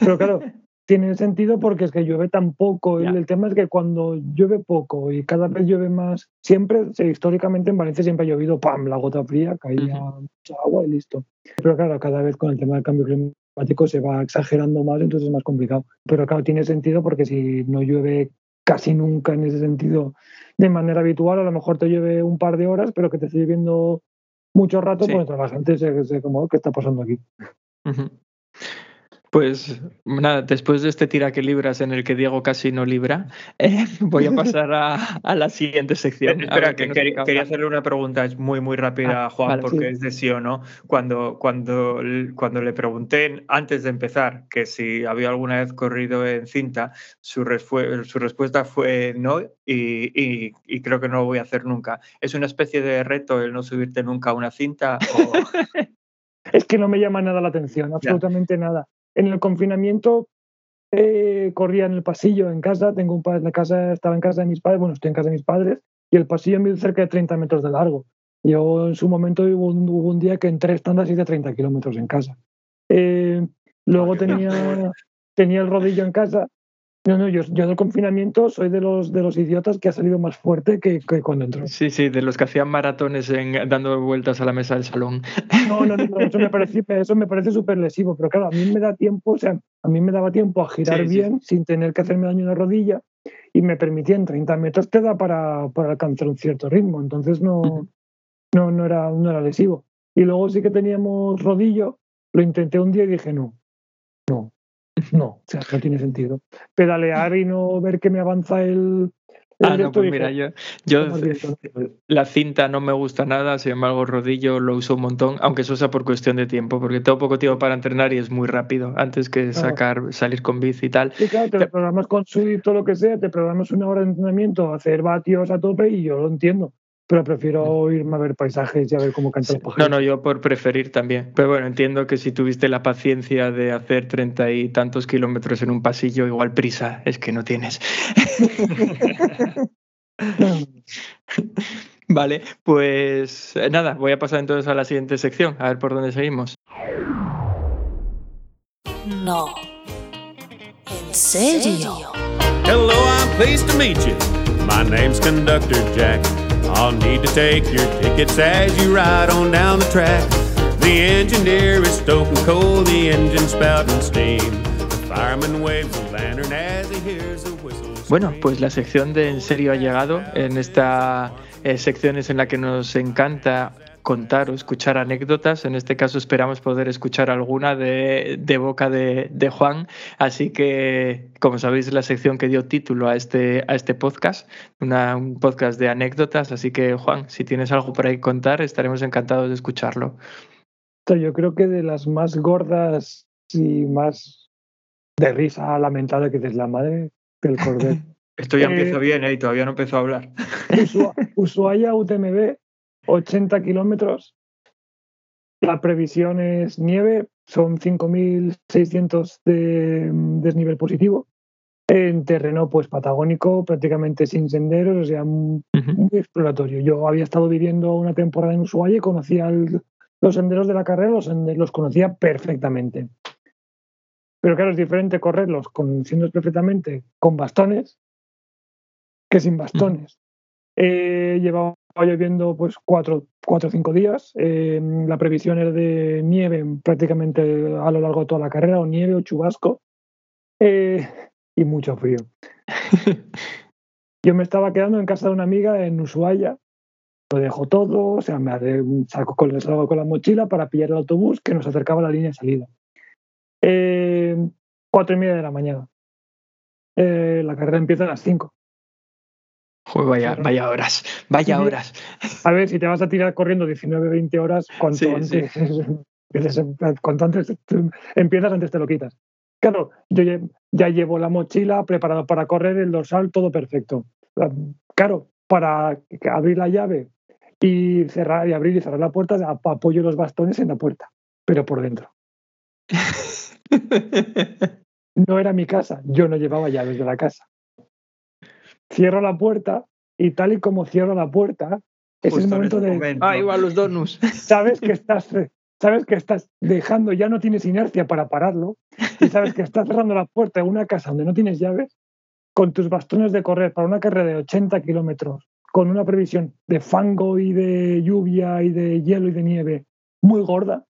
Pero claro, tiene sentido porque es que llueve tan poco. El, tema es que cuando llueve poco y cada vez llueve más, siempre, históricamente en Valencia siempre ha llovido, ¡pam! La gota fría, caía mucha agua y listo. Pero claro, cada vez con el tema del cambio climático se va exagerando más, entonces es más complicado. Pero claro, tiene sentido porque si no llueve casi nunca en ese sentido de manera habitual, a lo mejor te llueve un par de horas, pero que te esté lloviendo mucho rato, pues la gente se, se como, ¿qué está pasando aquí? Pues nada, después de este tira que libras en el que Diego casi no libra, eh, voy a pasar a, la siguiente sección. Espera, que, quería hacerle una pregunta muy, muy rápida a ah, Juan, porque es de sí o no. Cuando, cuando, cuando le pregunté antes de empezar que si había alguna vez corrido en cinta, su, su respuesta fue no y, y, creo que no lo voy a hacer nunca. ¿Es una especie de reto el no subirte nunca a una cinta? es que no me llama nada la atención, absolutamente nada. En el confinamiento eh, corría en el pasillo en casa, tengo un padre, la casa estaba en casa de mis padres, bueno, estoy en casa de mis padres, y el pasillo mide cerca de 30 metros de largo. Yo en su momento hubo un, hubo un día que en tres tandas hice 30 kilómetros en casa. Eh, luego tenía, tenía el rodillo en casa no, no, yo, yo del confinamiento soy de los, de los idiotas que ha salido más fuerte que, cuando entró. Sí, sí, de los que hacían maratones en, dando vueltas a la mesa del salón. No, no, no, eso me parece, eso me parece súper lesivo, pero claro, a mí me da tiempo, o sea, a mí me daba tiempo a girar bien sin tener que hacerme daño en la rodilla y me permitía en 30 metros te da para, para alcanzar un cierto ritmo, entonces no, no, no, era, no era lesivo. Y luego sí que teníamos rodillo, lo intenté un día y dije no, no, no, o sea, no tiene sentido. Pedalear y no ver que me avanza el. ah, no, pues mira, yo, yo la cinta no me gusta nada, sin embargo, rodillo lo uso un montón, aunque eso sea por cuestión de tiempo, porque tengo poco tiempo para entrenar y es muy rápido, antes que sacar, salir con bici y tal. Sí, claro, te programas con Swift o lo que sea, te programas una hora de entrenamiento, hacer vatios a tope y yo lo entiendo. Pero prefiero irme a ver paisajes y a ver cómo cantan los pájaros. No, no, yo por preferir también. Pero bueno, entiendo que si tuviste la paciencia de hacer treinta y tantos kilómetros en un pasillo, igual prisa es que no tienes. Vale, pues eh, nada, voy a pasar entonces a la siguiente sección, a ver por dónde seguimos. No. ¿En serio? Hello, I'm pleased to meet you. My name's Conductor Jack. I'll need to take your tickets as you ride on down the track. The is stoking coal, the steam. The fireman waves lantern as he hears whistle. Bueno, pues la sección de En serio ha llegado. En esta eh, sección es en la que nos encanta contar o escuchar anécdotas. En este caso esperamos poder escuchar alguna de, de boca de, de, Juan. Así que, como sabéis, la sección que dio título a este, a este podcast, una, un podcast de anécdotas. Así que, Juan, si tienes algo por ahí contar, estaremos encantados de escucharlo. Yo creo que de las más gordas y más de risa lamentable que es la madre del cordero. Esto ya empieza bien, ¿eh? Y todavía no empezó a hablar. Ushuaia UTMB 80 kilómetros. La previsión es nieve, son 5.600 de desnivel positivo. En terreno pues patagónico, prácticamente sin senderos, o sea, muy, uh -huh. muy exploratorio. Yo había estado viviendo una temporada en Ushuaia y conocía el, los senderos de la carrera, los, los, conocía perfectamente. Pero claro, es diferente correrlos conociéndolos perfectamente con bastones que sin bastones. Uh -huh. eh, llevaba lloviendo pues cuatro o cinco días. Eh, la previsión era de nieve prácticamente a lo largo de toda la carrera, o nieve o chubasco, eh, y mucho frío. Yo me estaba quedando en casa de una amiga en Ushuaia, lo dejo todo, o sea, me saco con, salgo con la mochila para pillar el autobús que nos acercaba a la línea de salida. Eh, cuatro y media de la mañana. la carrera empieza a las cinco. Joder, vaya, vaya horas, vaya horas. A ver, si te vas a tirar corriendo 19, 20 horas, cuanto, sí, antes, sí. cuanto antes empiezas, antes te lo quitas. Claro, yo ya llevo la mochila preparado para correr, el dorsal, todo perfecto. Claro, para abrir la llave y cerrar y abrir y cerrar la puerta, apoyo los bastones en la puerta, pero por dentro. No era mi casa, yo no llevaba llaves de la casa cierro la puerta y tal y como cierro la puerta, es el momento de. Momento. Ahí van los donuts. Sabes que estás. Sabes que estás dejando, ya no tienes inercia para pararlo, y sabes que estás cerrando la puerta de una casa donde no tienes llaves, con tus bastones de correr para una carrera de 80 kilómetros, con una previsión de fango y de lluvia y de hielo y de nieve muy gorda,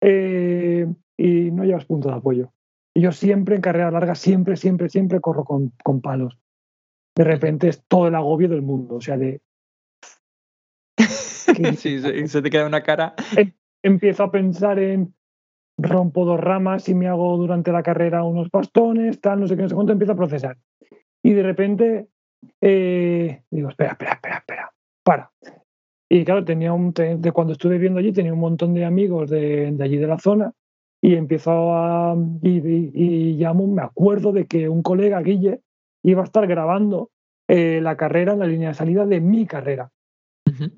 eh, y no llevas punto de apoyo. Y yo siempre en carrera larga, siempre, siempre, siempre corro con, con palos de repente es todo el agobio del mundo. O sea, de. sí, se, se, te queda una cara. Em, empiezo a pensar en rompo dos ramas y me hago durante la carrera unos bastones, tal, no sé qué, no sé cuánto, empiezo a procesar. Y de repente eh, digo, espera, espera, espera, espera, para. Y claro, tenía un, de cuando estuve viendo allí, tenía un montón de amigos de, de allí de la zona y empiezo a. Y, y, y llamo, me acuerdo de que un colega, Guille, iba a estar grabando eh, la carrera, la línea de salida de mi carrera. Uh -huh.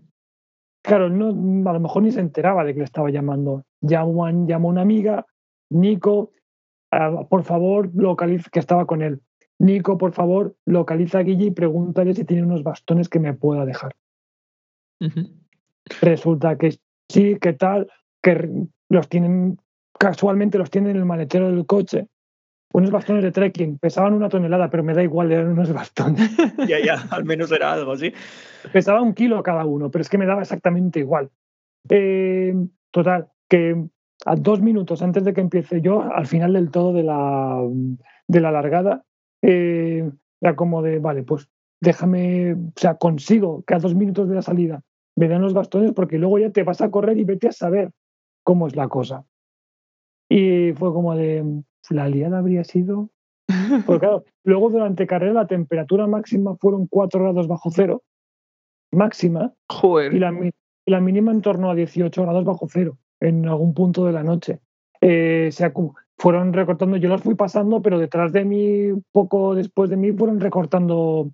Claro, no, a lo mejor ni se enteraba de que le estaba llamando. Llamó, llamó una amiga, Nico, uh, por favor, localiza, que estaba con él. Nico, por favor, localiza a Guille y pregúntale si tiene unos bastones que me pueda dejar. Uh -huh. Resulta que sí, que tal, que los tienen, casualmente los tienen en el maletero del coche unos bastones de trekking, pesaban una tonelada, pero me da igual, eran unos bastones. ya, ya, al menos era algo, ¿sí? Pesaba un kilo cada uno, pero es que me daba exactamente igual. Eh, total, que a dos minutos antes de que empiece yo, al final del todo de la, de la largada, eh, era como de, vale, pues déjame, o sea, consigo que a dos minutos de la salida me den los bastones porque luego ya te vas a correr y vete a saber cómo es la cosa. Y fue como de, la liada habría sido. Porque claro, luego durante carrera la temperatura máxima fueron 4 grados bajo cero, máxima, Joder. Y, la, y la mínima en torno a 18 grados bajo cero en algún punto de la noche. Eh, se fueron recortando, yo las fui pasando, pero detrás de mí, poco después de mí, fueron recortando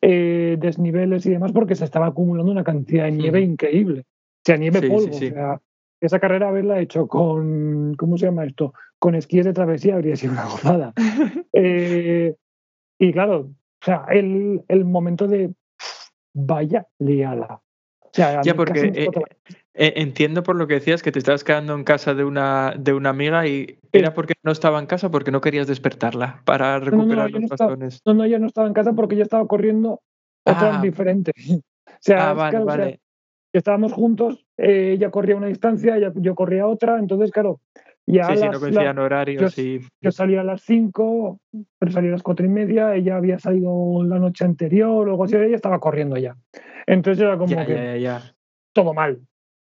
eh, desniveles y demás porque se estaba acumulando una cantidad de nieve increíble. O sea, nieve Sí, sí, polvo. sí. O sea, esa carrera haberla hecho con, ¿cómo se llama esto? Con esquíes de travesía habría sido una gozada. Eh, y claro, o sea, el, el momento de vaya liada. O sea, a Ya, porque, eh, Eh, entiendo por lo que decías que te estabas quedando en casa de una, de una amiga y era porque no estaba en casa porque no querías despertarla para no, recuperar los estaba- bastones. No, no, yo no estaba en casa porque yo estaba corriendo otra Ah. diferente. O sea, Ah, es vale, claro, o sea, vale. Estábamos juntos, eh, ella corría una distancia, ella- yo corría otra, entonces, claro, ya Sí, sí, no coincidían la- horarios yo- y. yo salía a las 5, pero salía a las cuatro y media, ella había salido la noche anterior o algo así, ella estaba corriendo ya. Entonces era como Ya, que ya, ya, ya. todo mal.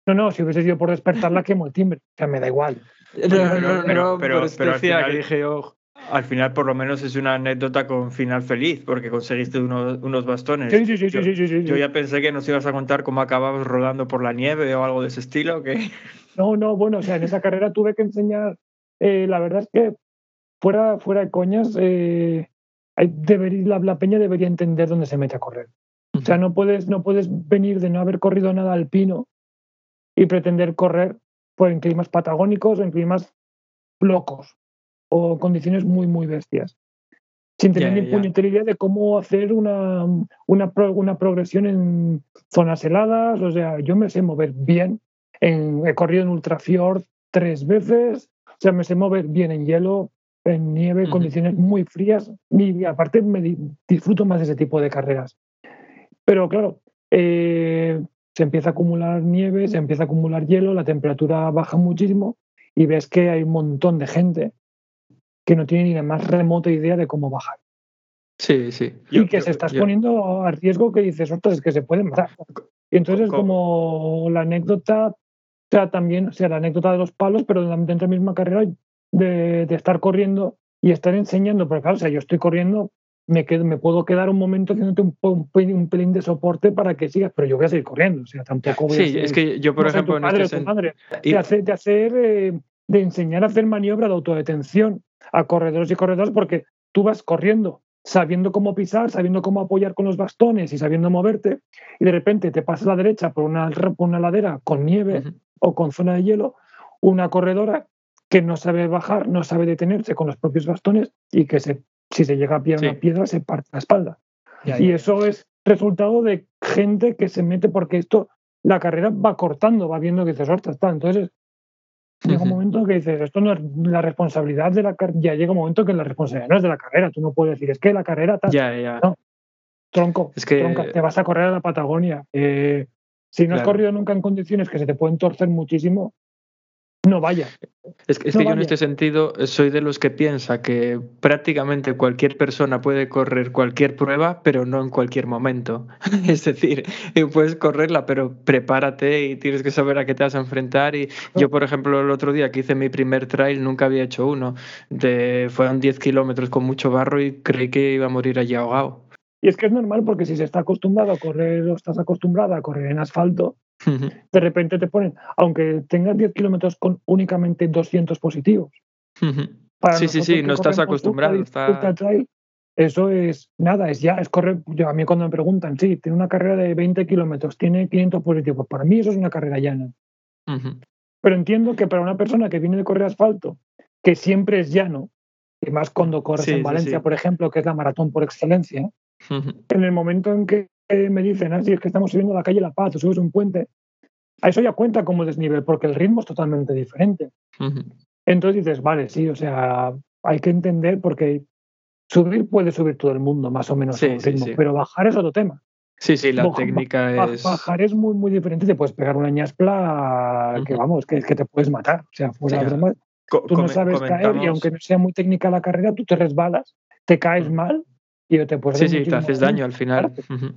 No, no, si hubiese sido por despertarla, quemo el timbre. O sea, me da igual. No, no, pero- no, pero- no, pero- pero al decía final- que dije, oh, Al final, por lo menos, es una anécdota con final feliz, porque conseguiste unos, unos bastones. Sí, sí, sí, yo, sí, sí, sí, sí. yo ya pensé que nos ibas a contar cómo acababas rodando por la nieve o algo de ese estilo. Que... No, no, bueno, o sea, en esa carrera tuve que enseñar. eh, la verdad es que, fuera, fuera de coñas, eh, hay- debería- la, la peña debería entender dónde se mete a correr. O sea, no puedes, no puedes venir de no haber corrido nada alpino y pretender correr pues, en climas patagónicos o en climas locos o condiciones muy, muy bestias. Sin tener Ya, ni ya. puñetera idea de cómo hacer una, una, pro- una progresión en zonas heladas. O sea, yo me sé mover bien. En, he corrido en Ultrafjord tres veces. O sea, me sé mover bien en hielo, en nieve, Ujú. condiciones muy frías. Y aparte me di- disfruto más de ese tipo de carreras. Pero claro, eh, se empieza a acumular nieve, se empieza a acumular hielo, la temperatura baja muchísimo y ves que hay un montón de gente que no tiene ni la más remota idea de cómo bajar. Sí, sí. Yo- y que yo- se estás yo- poniendo a riesgo que dices, ostras, es que se pueden matar. Y entonces es Co- como la anécdota, o sea, también, o sea, la anécdota de los palos, pero dentro de la misma carrera de, de estar corriendo y estar enseñando, porque claro, o sea, yo estoy corriendo, me, quedo, me puedo quedar un momento haciéndote un, un, pelín, un pelín de soporte para que sigas, pero yo voy a seguir corriendo, o sea, tampoco voy a Sí, es que yo, por no ejemplo, tu en padre este sen- madre, de hacer, de, hacer eh, de enseñar a hacer maniobra de autodetención a corredores y corredoras porque tú vas corriendo sabiendo cómo pisar, sabiendo cómo apoyar con los bastones y sabiendo moverte y de repente te pasas a la derecha por una, por una ladera con nieve o con zona de hielo, una corredora que no sabe bajar, no sabe detenerse con los propios bastones y que se, si se llega a pillar Sí. una piedra se parte la espalda. Ya, Y ya, eso es resultado de gente que se mete porque esto, la carrera va cortando, va viendo que dices, ostras, está. Entonces, llega un momento que dices, esto no es la responsabilidad de la carrera. Ya llega un momento que la responsabilidad no es de la carrera. Tú no puedes decir, es que la carrera, tal, Ya, ya. No. tronco, Es que- tronca, te vas a correr a la Patagonia. Eh, si no has corrido nunca en condiciones que se te pueden torcer muchísimo, no vayas. Es, que- es No que yo en vaya. este sentido soy de los que piensa que prácticamente cualquier persona puede correr cualquier prueba, pero no en cualquier momento. es decir, eh, puedes correrla, pero prepárate y tienes que saber a qué te vas a enfrentar. Y yo, por ejemplo, el otro día que hice mi primer trail, nunca había hecho uno. De, fueron 10 kilómetros con mucho barro y creí que iba a morir allí ahogado. Y es que es normal porque si se está acostumbrado a correr o estás acostumbrada a correr en asfalto, de repente te ponen, aunque tengas 10 kilómetros con únicamente 200 positivos. Para sí, sí, sí, no estás acostumbrado. ultra- está- ultra trail, eso es nada, es ya, es correr. Yo, a mí cuando me preguntan, sí, tiene una carrera de 20 kilómetros, tiene 500 positivos, para mí eso es una carrera llana. Pero entiendo que para una persona que viene de correr asfalto, que siempre es llano, y más cuando corres Sí, en Valencia, sí. por ejemplo, que es la maratón por excelencia, en el momento en que eh, me dicen, ah, sí, es que estamos subiendo la calle La Paz o subes un puente, a eso ya cuenta como desnivel, porque el ritmo es totalmente diferente. Ujú. Entonces dices, vale, sí, o sea, hay que entender porque subir puede subir todo el mundo, más o menos Sí, a un sí, ritmo, sí. pero bajar es otro tema. Sí, sí, la técnica es. Bajar es muy, muy diferente, te puedes pegar una ñaspla que Ujú. vamos, que, que te puedes matar. O sea, fuera de broma, tú no sabes caer y comentamos- aunque no sea muy técnica la carrera, tú te resbalas, te caes mal y te puedes Sí, sí, te haces daño al final. Claro. Ujú.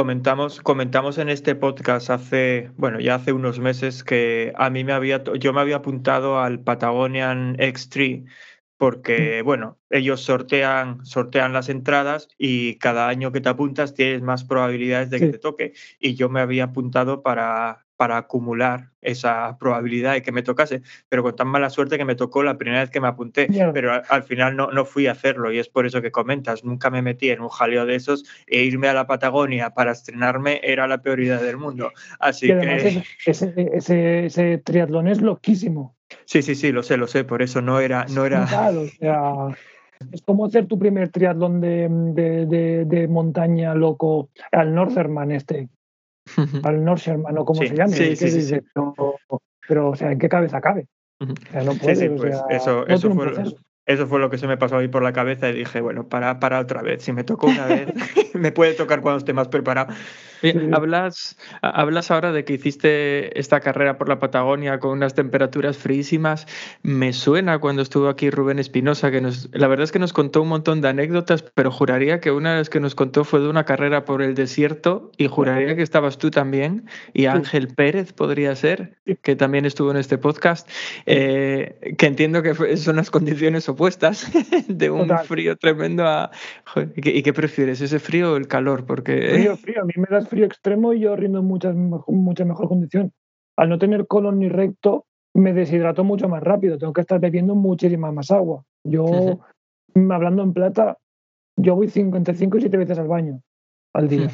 Comentamos, comentamos en este podcast hace, bueno, ya hace unos meses que a mí me había, yo me había apuntado al Patagonian X3 porque, bueno, ellos sortean, sortean las entradas y cada año que te apuntas tienes más probabilidades de que Sí. te toque. Y yo me había apuntado para, para acumular esa probabilidad de que me tocase, pero con tan mala suerte que me tocó la primera vez que me apunté, Ya. pero al, al final no, no fui a hacerlo y es por eso que comentas, nunca me metí en un jaleo de esos e irme a la Patagonia para estrenarme era la peor idea del mundo. Así Y además que ese, ese, ese, triatlón es loquísimo. sí, sí, sí, lo sé, lo sé, por eso no era, no era, Brutal, o sea, es como hacer tu primer triatlón de, de, de- de montaña loco al Northerman este, al Northerman o como Sí, se llame. sí, Pero, pero, o sea, ¿en qué cabeza cabe? Ujú. O sea, no Sí, puedes, sí, o sea, eso- no fue. Eso fue lo que se me pasó ahí por la cabeza y dije, bueno, para, para otra vez. Si me tocó una vez, me puede tocar cuando esté más preparado. Hablas, ha- hablas ahora de que hiciste esta carrera por la Patagonia con unas temperaturas frísimas. Me suena cuando estuvo aquí Rubén Espinosa, que nos, la verdad es que nos contó un montón de anécdotas, pero juraría que una de las que nos contó fue de una carrera por el desierto y juraría que estabas tú también y Ángel Pérez podría ser, que también estuvo en este podcast, eh, que entiendo que son las condiciones opuestas de un Total. frío tremendo a... Joder, ¿y qué, y qué prefieres, ese frío o el calor? Porque... Frío, frío. A mí me das frío extremo y yo rindo en mucha, mucha mejor condición. Al no tener colon ni recto, me deshidrato mucho más rápido. Tengo que estar bebiendo muchísima más agua. Yo, hablando en plata, yo voy cinco, entre 5 y 7 veces al baño al día.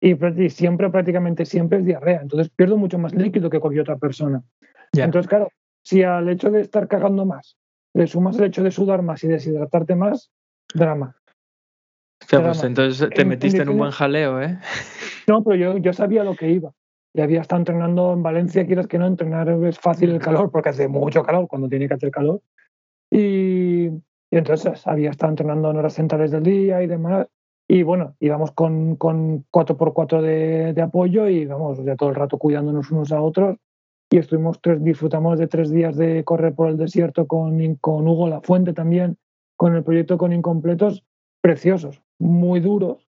Y, siempre, prácticamente siempre es diarrea. Entonces pierdo mucho más líquido que cualquier otra persona. Ya. Entonces, claro, si al hecho de estar cagando más le sumas el hecho de sudar más y deshidratarte más, drama. O sea, pues entonces te en metiste en un buen jaleo, ¿eh? No, pero yo, yo sabía lo que iba. Y había estado entrenando en Valencia, quieras que no, entrenar es fácil el calor porque hace mucho calor cuando tiene que hacer calor. Y, y entonces había estado entrenando en horas centrales del día y demás. Y bueno, íbamos con, con 4x4 de, de apoyo y vamos, sea, todo el rato cuidándonos unos a otros. Y estuvimos tres, disfrutamos de tres días de correr por el desierto con, con Hugo La Fuente también, con el proyecto con Incompletos, preciosos, muy duros,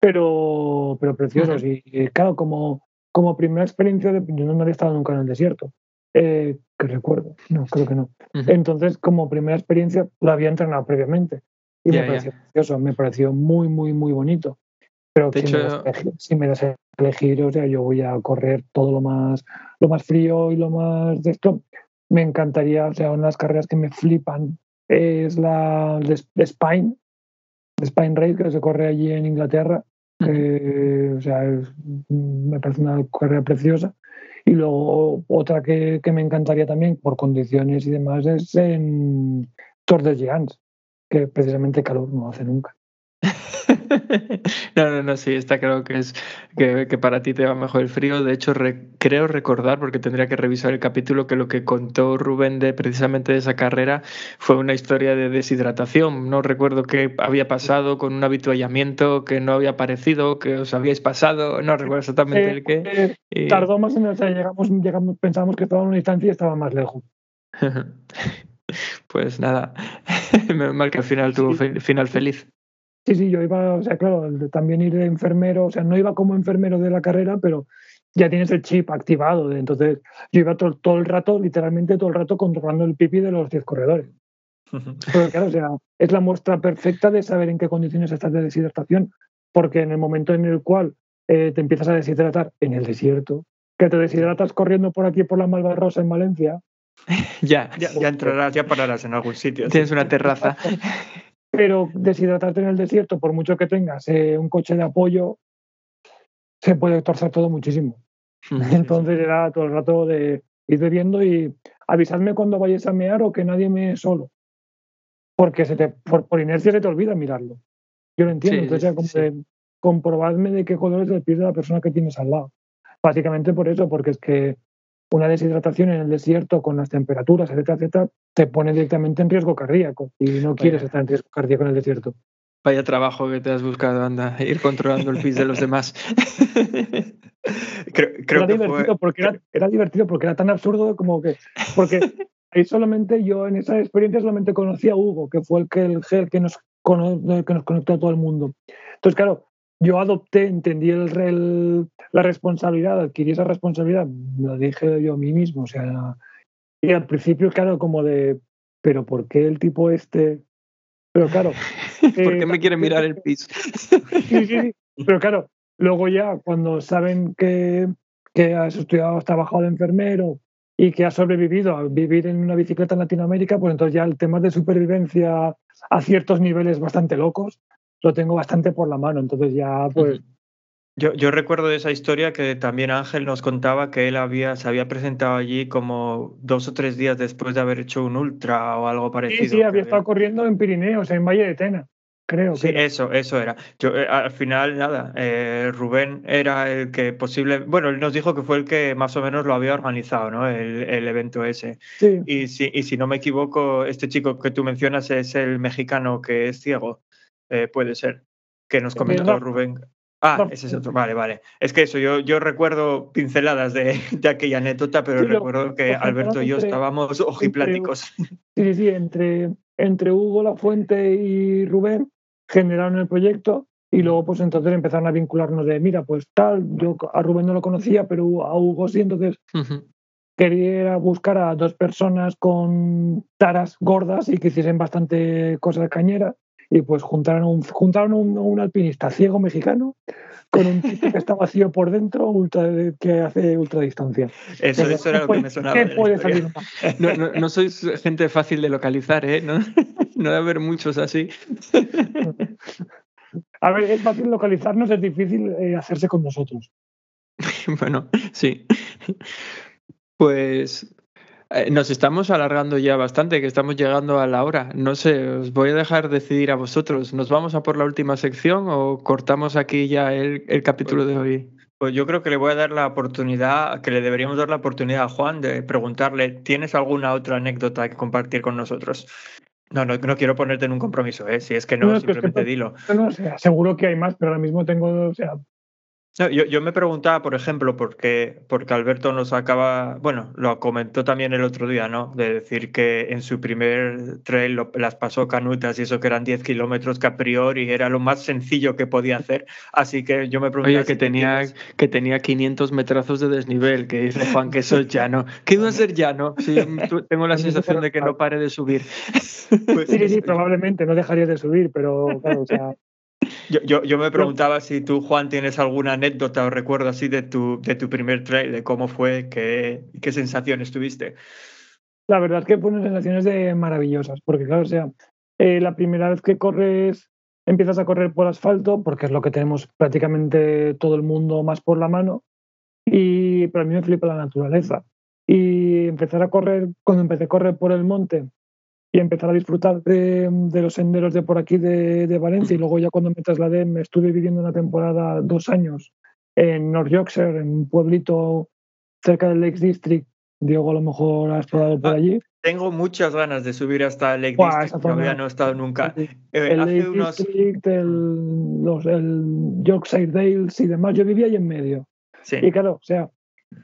pero, pero preciosos. y, y claro, como, como primera experiencia, de, yo no había estado nunca en el desierto, eh, que recuerdo, no, creo que no. Entonces, como primera experiencia, lo había entrenado previamente. Y Ya, me pareció precioso, me pareció muy, muy, muy bonito. Pero si, me hecho- das a elegir, si me das a elegir, o sea, yo voy a correr todo lo más, lo más frío y lo más de esto. Me encantaría, o sea, una de las carreras que me flipan es la de, Spine, Spine Race, que se corre allí en Inglaterra. Eh, o sea, es- me parece una carrera preciosa. Y luego otra que, que me encantaría también, por condiciones y demás, es en Tour de Giants, que precisamente calor no hace nunca. No, no, no, sí, está claro que es que, que para ti te va mejor el frío. De hecho, re- creo recordar, porque tendría que revisar el capítulo, que lo que contó Rubén de precisamente de esa carrera fue una historia de deshidratación. No recuerdo qué había pasado con un habituallamiento que no había aparecido, que os habíais pasado, no recuerdo exactamente el qué. Eh, y- tardó más en o sea, llegamos, llegamos, pensábamos que estaba en una distancia y estaba más lejos. Pues nada, menos mal que al final tuvo fe- final feliz. Sí, sí, yo iba, o sea, claro, también ir de enfermero, o sea, no iba como enfermero de la carrera, pero ya tienes el chip activado. Entonces, yo iba todo, todo el rato, literalmente todo el rato, controlando el pipi de los 10 corredores. Porque, claro, o sea, es la muestra perfecta de saber en qué condiciones estás de deshidratación, porque en el momento en el cual eh, te empiezas a deshidratar en el desierto, que te deshidratas corriendo por aquí por la Malvarrosa en Valencia, Ya, Ya, ya entrarás, ya pararás en algún sitio. tienes una terraza. pero deshidratarte en el desierto, por mucho que tengas eh, un coche de apoyo, se puede torcer todo muchísimo. Entonces era todo el rato de ir bebiendo y avisadme cuando vayáis a mear o que nadie me solo. Porque se te, por, por inercia se te olvida mirarlo. Yo lo entiendo. Sí, Entonces como sí. de comprobadme de qué color es el pie de la persona que tienes al lado. Básicamente por eso, porque es que una deshidratación en el desierto con las temperaturas, etcétera, etcétera, te pone directamente en riesgo cardíaco y no quieres estar en riesgo cardíaco en el desierto. Vaya trabajo que te has buscado, anda, ir controlando el pis de los demás. Creo, creo era que divertido fue. porque era, era divertido porque era tan absurdo como que porque ahí solamente yo en esa experiencia solamente conocí a Hugo que fue el que el, el que nos el que nos conectó a todo el mundo entonces claro yo adopté entendí el, el- la responsabilidad adquirí esa responsabilidad lo dije yo a mí mismo o sea y al principio claro como de pero por qué el tipo este pero claro ¿Por eh, qué me quiere mirar el pis? sí, sí, sí. Pero claro, luego ya cuando saben que, que has estudiado, has trabajado de enfermero y que ha sobrevivido a vivir en una bicicleta en Latinoamérica, pues entonces ya el tema de supervivencia a ciertos niveles bastante locos lo tengo bastante por la mano. Entonces ya pues... Yo, yo, recuerdo de esa historia que también Ángel nos contaba que él había, se había presentado allí como dos o tres días después de haber hecho un ultra o algo parecido. Sí, sí, había estado corriendo en Pirineos, en Valle de Tena, creo. Sí, eso, eso era. Yo, eh, al final, nada, eh, Rubén era el que posible, bueno, él nos dijo que fue el que más o menos lo había organizado, ¿no? El, el evento ese. Sí. Y si, y si no me equivoco, este chico que tú mencionas es el mexicano que es ciego, eh, puede ser, que nos comentó Rubén. Ah, ese es otro. Vale, vale. Es que eso, yo, yo recuerdo pinceladas de, de aquella anécdota, pero Sí, recuerdo que Alberto y yo entre- estábamos ojipláticos. Sí, sí, sí, entre, entre Hugo La Fuente y Rubén generaron el proyecto y luego pues entonces empezaron a vincularnos de, mira, pues tal, yo a Rubén no lo conocía, pero a Hugo sí, entonces quería buscar a dos personas con taras gordas y que hiciesen bastante cosas cañeras y pues juntaron un, juntaron un, un alpinista ciego mexicano con un tipo que está vacío por dentro ultra, que hace ultradistancia. Eso, Pero, eso era ¿qué lo que me sonaba. ¿Qué de la puede historia. salir más? No, no, no sois gente fácil de localizar, ¿eh? No, no debe haber muchos así. A ver, es fácil localizarnos, es difícil eh, hacerse con nosotros. Bueno, sí. Pues eh, nos estamos alargando ya bastante, que estamos llegando a la hora. No sé, os voy a dejar decidir a vosotros. ¿Nos vamos a por la última sección o cortamos aquí ya el, el capítulo de hoy? Pues yo creo que le voy a dar la oportunidad, que le deberíamos dar la oportunidad a Juan de preguntarle, ¿tienes alguna otra anécdota que compartir con nosotros? No, no, no quiero ponerte en un compromiso, ¿eh? Si es que no, No, es que simplemente estoy- dilo. No, no, o sea, seguro que hay más, pero ahora mismo tengo, o sea, No, yo, yo me preguntaba, por ejemplo, porque, porque Alberto nos acaba, bueno, lo comentó también el otro día, ¿no? De decir que en su primer trail lo- las pasó canutas y eso que eran 10 kilómetros que a priori era lo más sencillo que podía hacer. Así que yo me preguntaba Oye, que si tenía, tienes- que tenía 500 metrazos de desnivel, que dice Juan que eso es llano. ¿Qué iba a ser llano? Sí, tú- tengo la sensación de que no pare de subir. Pues, sí, sí, sí, probablemente no dejarías de subir, pero claro, o sea, Yo, yo, yo me preguntaba si tú, Juan, tienes alguna anécdota o recuerdo así de tu, de tu primer trail, de cómo fue, qué, qué sensaciones tuviste. la verdad es que fueron sensaciones de maravillosas, porque claro, o sea, eh, la primera vez que corres, empiezas a correr por asfalto, porque es lo que tenemos prácticamente todo el mundo más por la mano, y pero a mí me flipa la naturaleza. Y empezar a correr, cuando empecé a correr por el monte y empezar a disfrutar de, de los senderos de por aquí de, de Valencia, y luego ya cuando me trasladé, me estuve viviendo una temporada, dos años, en North Yorkshire, en un pueblito cerca del Lakes District. Diego a lo mejor ha explorado por Ah, allí. Tengo muchas ganas de subir hasta el Lake Buah, District, todavía no he estado nunca. Eh, el hace Lake unos... District, el, los, el Yorkshire Dales y demás. Yo vivía ahí en medio. Sí. Y claro, o sea,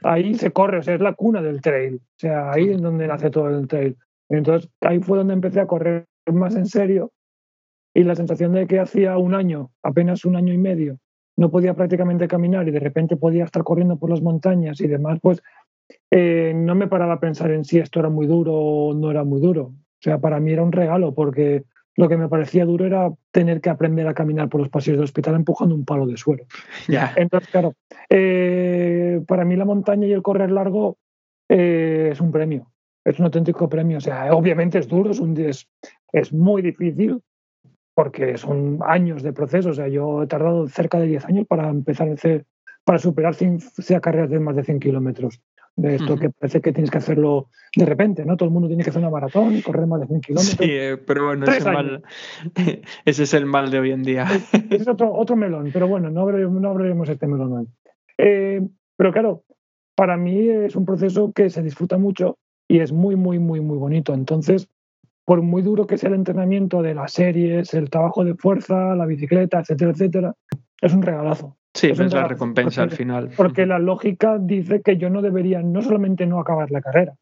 ahí se corre, o sea, es la cuna del trail. O sea, ahí es donde nace todo el trail. Entonces, ahí fue donde empecé a correr más en serio. Y la sensación de que hacía un año, apenas un año y medio, no podía prácticamente caminar y de repente podía estar corriendo por las montañas y demás, pues eh, no me paraba a pensar en si esto era muy duro o no era muy duro. O sea, para mí era un regalo porque lo que me parecía duro era tener que aprender a caminar por los pasillos del hospital empujando un palo de suelo. Ya. Entonces, claro, eh, para mí la montaña y el correr largo eh, es un premio, es un auténtico premio. O sea, obviamente es duro, es, un, es, es muy difícil porque son años de proceso. O sea, yo he tardado cerca de 10 años para empezar a hacer, para superar 100, sea carreras de más de 100 kilómetros. De esto que parece que tienes que hacerlo de repente, ¿no? Todo el mundo tiene que hacer una maratón y correr más de 100 kilómetros. Sí, eh, pero bueno, ese, mal, ese es el mal de hoy en día. Es otro, otro melón, pero bueno, no abriremos, no abriremos este melón hoy. Eh, pero claro, para mí es un proceso que se disfruta mucho y es muy, muy, muy, muy bonito. Entonces, por muy duro que sea el entrenamiento de las series, el trabajo de fuerza, la bicicleta, etcétera, etcétera, es un regalazo. Sí, Es la recompensa al final. Porque la lógica dice que yo no debería no solamente no acabar la carrera,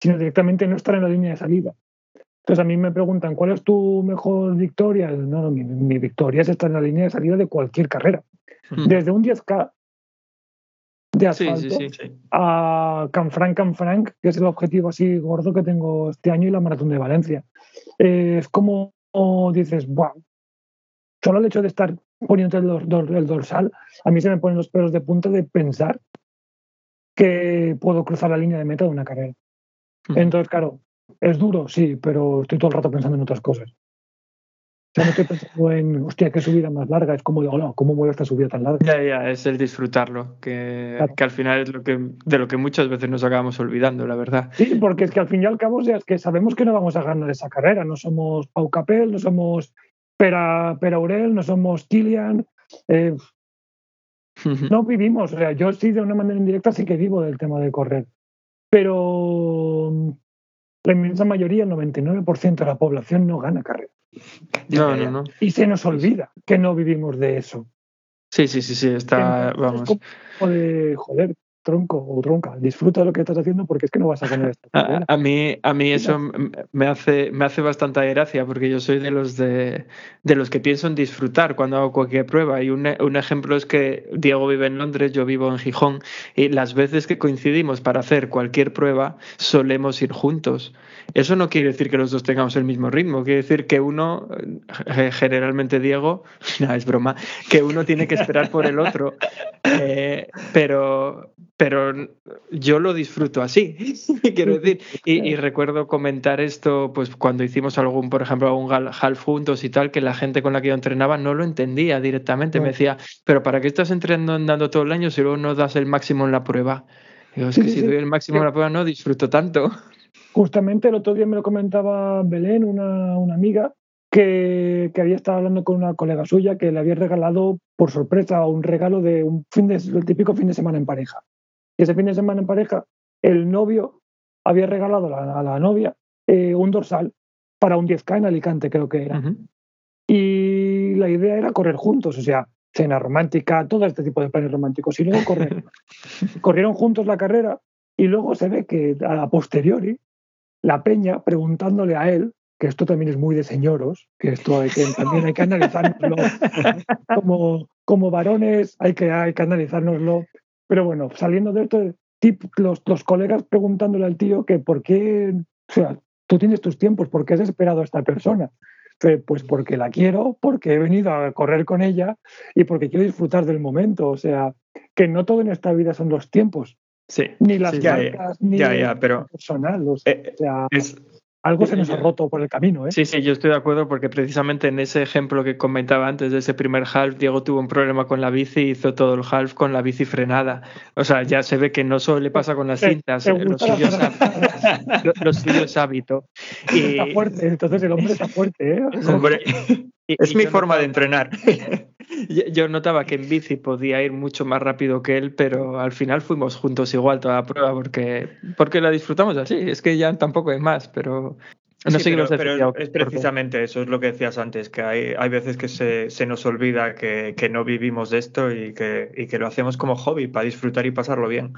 sino directamente no estar en la línea de salida. Entonces a mí me preguntan, ¿cuál es tu mejor victoria? No, no, mi, mi victoria es estar en la línea de salida de cualquier carrera. Desde un 10K de Sí, asfalto sí, sí. Sí. a Canfranc Canfranc, que es el objetivo así gordo que tengo este año y la maratón de Valencia. Eh, es como dices, wow, solo el hecho de estar poniendo el, el dorsal, a mí se me ponen los pelos de punta de pensar que puedo cruzar la línea de meta de una carrera. Entonces, claro, es duro, sí, pero estoy todo el rato pensando en otras cosas. Sea, no estoy pensando en, hostia, qué subida más larga. Es como, hola, ¿cómo mueve esta subida tan larga? Ya, ya, es el disfrutarlo, que, Claro. que al final es lo que, de lo que muchas veces nos acabamos olvidando, la verdad. Sí, porque es que al fin y al cabo, o sea, es que sabemos que no vamos a ganar esa carrera. No somos Pau Capel, no somos Pera, Pera Aurel, no somos Kilian. eh, no vivimos, o sea, yo sí de una manera indirecta sí que vivo del tema de correr, pero la inmensa mayoría, el 99% de la población no gana carrera. No, no, no. Y se nos olvida que no vivimos de eso. Sí, sí, sí, sí, está, vamos. es como de, joder, tronco o tronca, disfruta de lo que estás haciendo porque es que no vas a ganar esta A, mí, a mí eso me hace, me hace bastante gracia porque yo soy de los de, de los que pienso en disfrutar cuando hago cualquier prueba. Y un, un ejemplo es que Diego vive en Londres, yo vivo en Gijón, y las veces que coincidimos para hacer cualquier prueba solemos ir juntos. Eso no quiere decir que los dos tengamos el mismo ritmo, quiere decir que uno, eh, generalmente Diego, no es broma, que uno tiene que esperar por el otro. Eh, pero, pero yo lo disfruto así, quiero decir. Y, y recuerdo comentar esto, pues cuando hicimos algún, por ejemplo, algún half juntos y tal, que la gente con la que yo entrenaba no lo entendía directamente. Me decía, pero ¿para qué estás entrenando todo el año si luego no das el máximo en la prueba? Digo, es que si doy el máximo en la prueba no disfruto tanto. Justamente el otro día me lo comentaba Belén, una, una amiga, que, que había estado hablando con una colega suya que le había regalado por sorpresa un regalo de un fin de, el típico fin de semana en pareja. Y ese fin de semana en pareja, el novio había regalado a la, a la novia eh, un dorsal para un 10K en Alicante, creo que era. Y la idea era correr juntos, o sea, cena romántica, todo este tipo de planes románticos. Y luego correr. Corrieron juntos la carrera y luego se ve que a posteriori la peña preguntándole a él, que esto también es muy de señoros, que esto hay que, también hay que analizárnoslo como, como varones, hay que, hay que analizárnoslo. Pero bueno, saliendo de esto, tip- los, los colegas preguntándole al tío que por qué, o sea, tú tienes tus tiempos, ¿por qué has esperado a esta persona? Pues porque la quiero, porque he venido a correr con ella y porque quiero disfrutar del momento. O sea, que no todo en esta vida son los tiempos, Sí. ni las Sí, ya, ni ya, pero personal. O sea, eh, o sea, es, algo se nos ha roto por el camino, ¿eh? Sí, sí, yo estoy de acuerdo porque precisamente en ese ejemplo que comentaba antes de ese primer half, Diego tuvo un problema con la bici y hizo todo el half con la bici frenada. O sea, ya se ve que no solo le pasa con las Te- cintas, eh, lo gusta la suyo, es, frenada. hab- lo- lo suyo es hábito. Y, Está fuerte, entonces el hombre está fuerte, ¿eh? hombre, y- es y mi forma de entrenar. Yo, notaba que en bici podía ir mucho más rápido que él, pero al final fuimos juntos igual toda la prueba porque, porque la disfrutamos así. Es que ya tampoco hay más, pero no Sí, sé qué pero, pero es porque- precisamente eso, es lo que decías antes, que hay, hay veces que se, se nos olvida que, que no vivimos de esto y que, y que lo hacemos como hobby para disfrutar y pasarlo bien.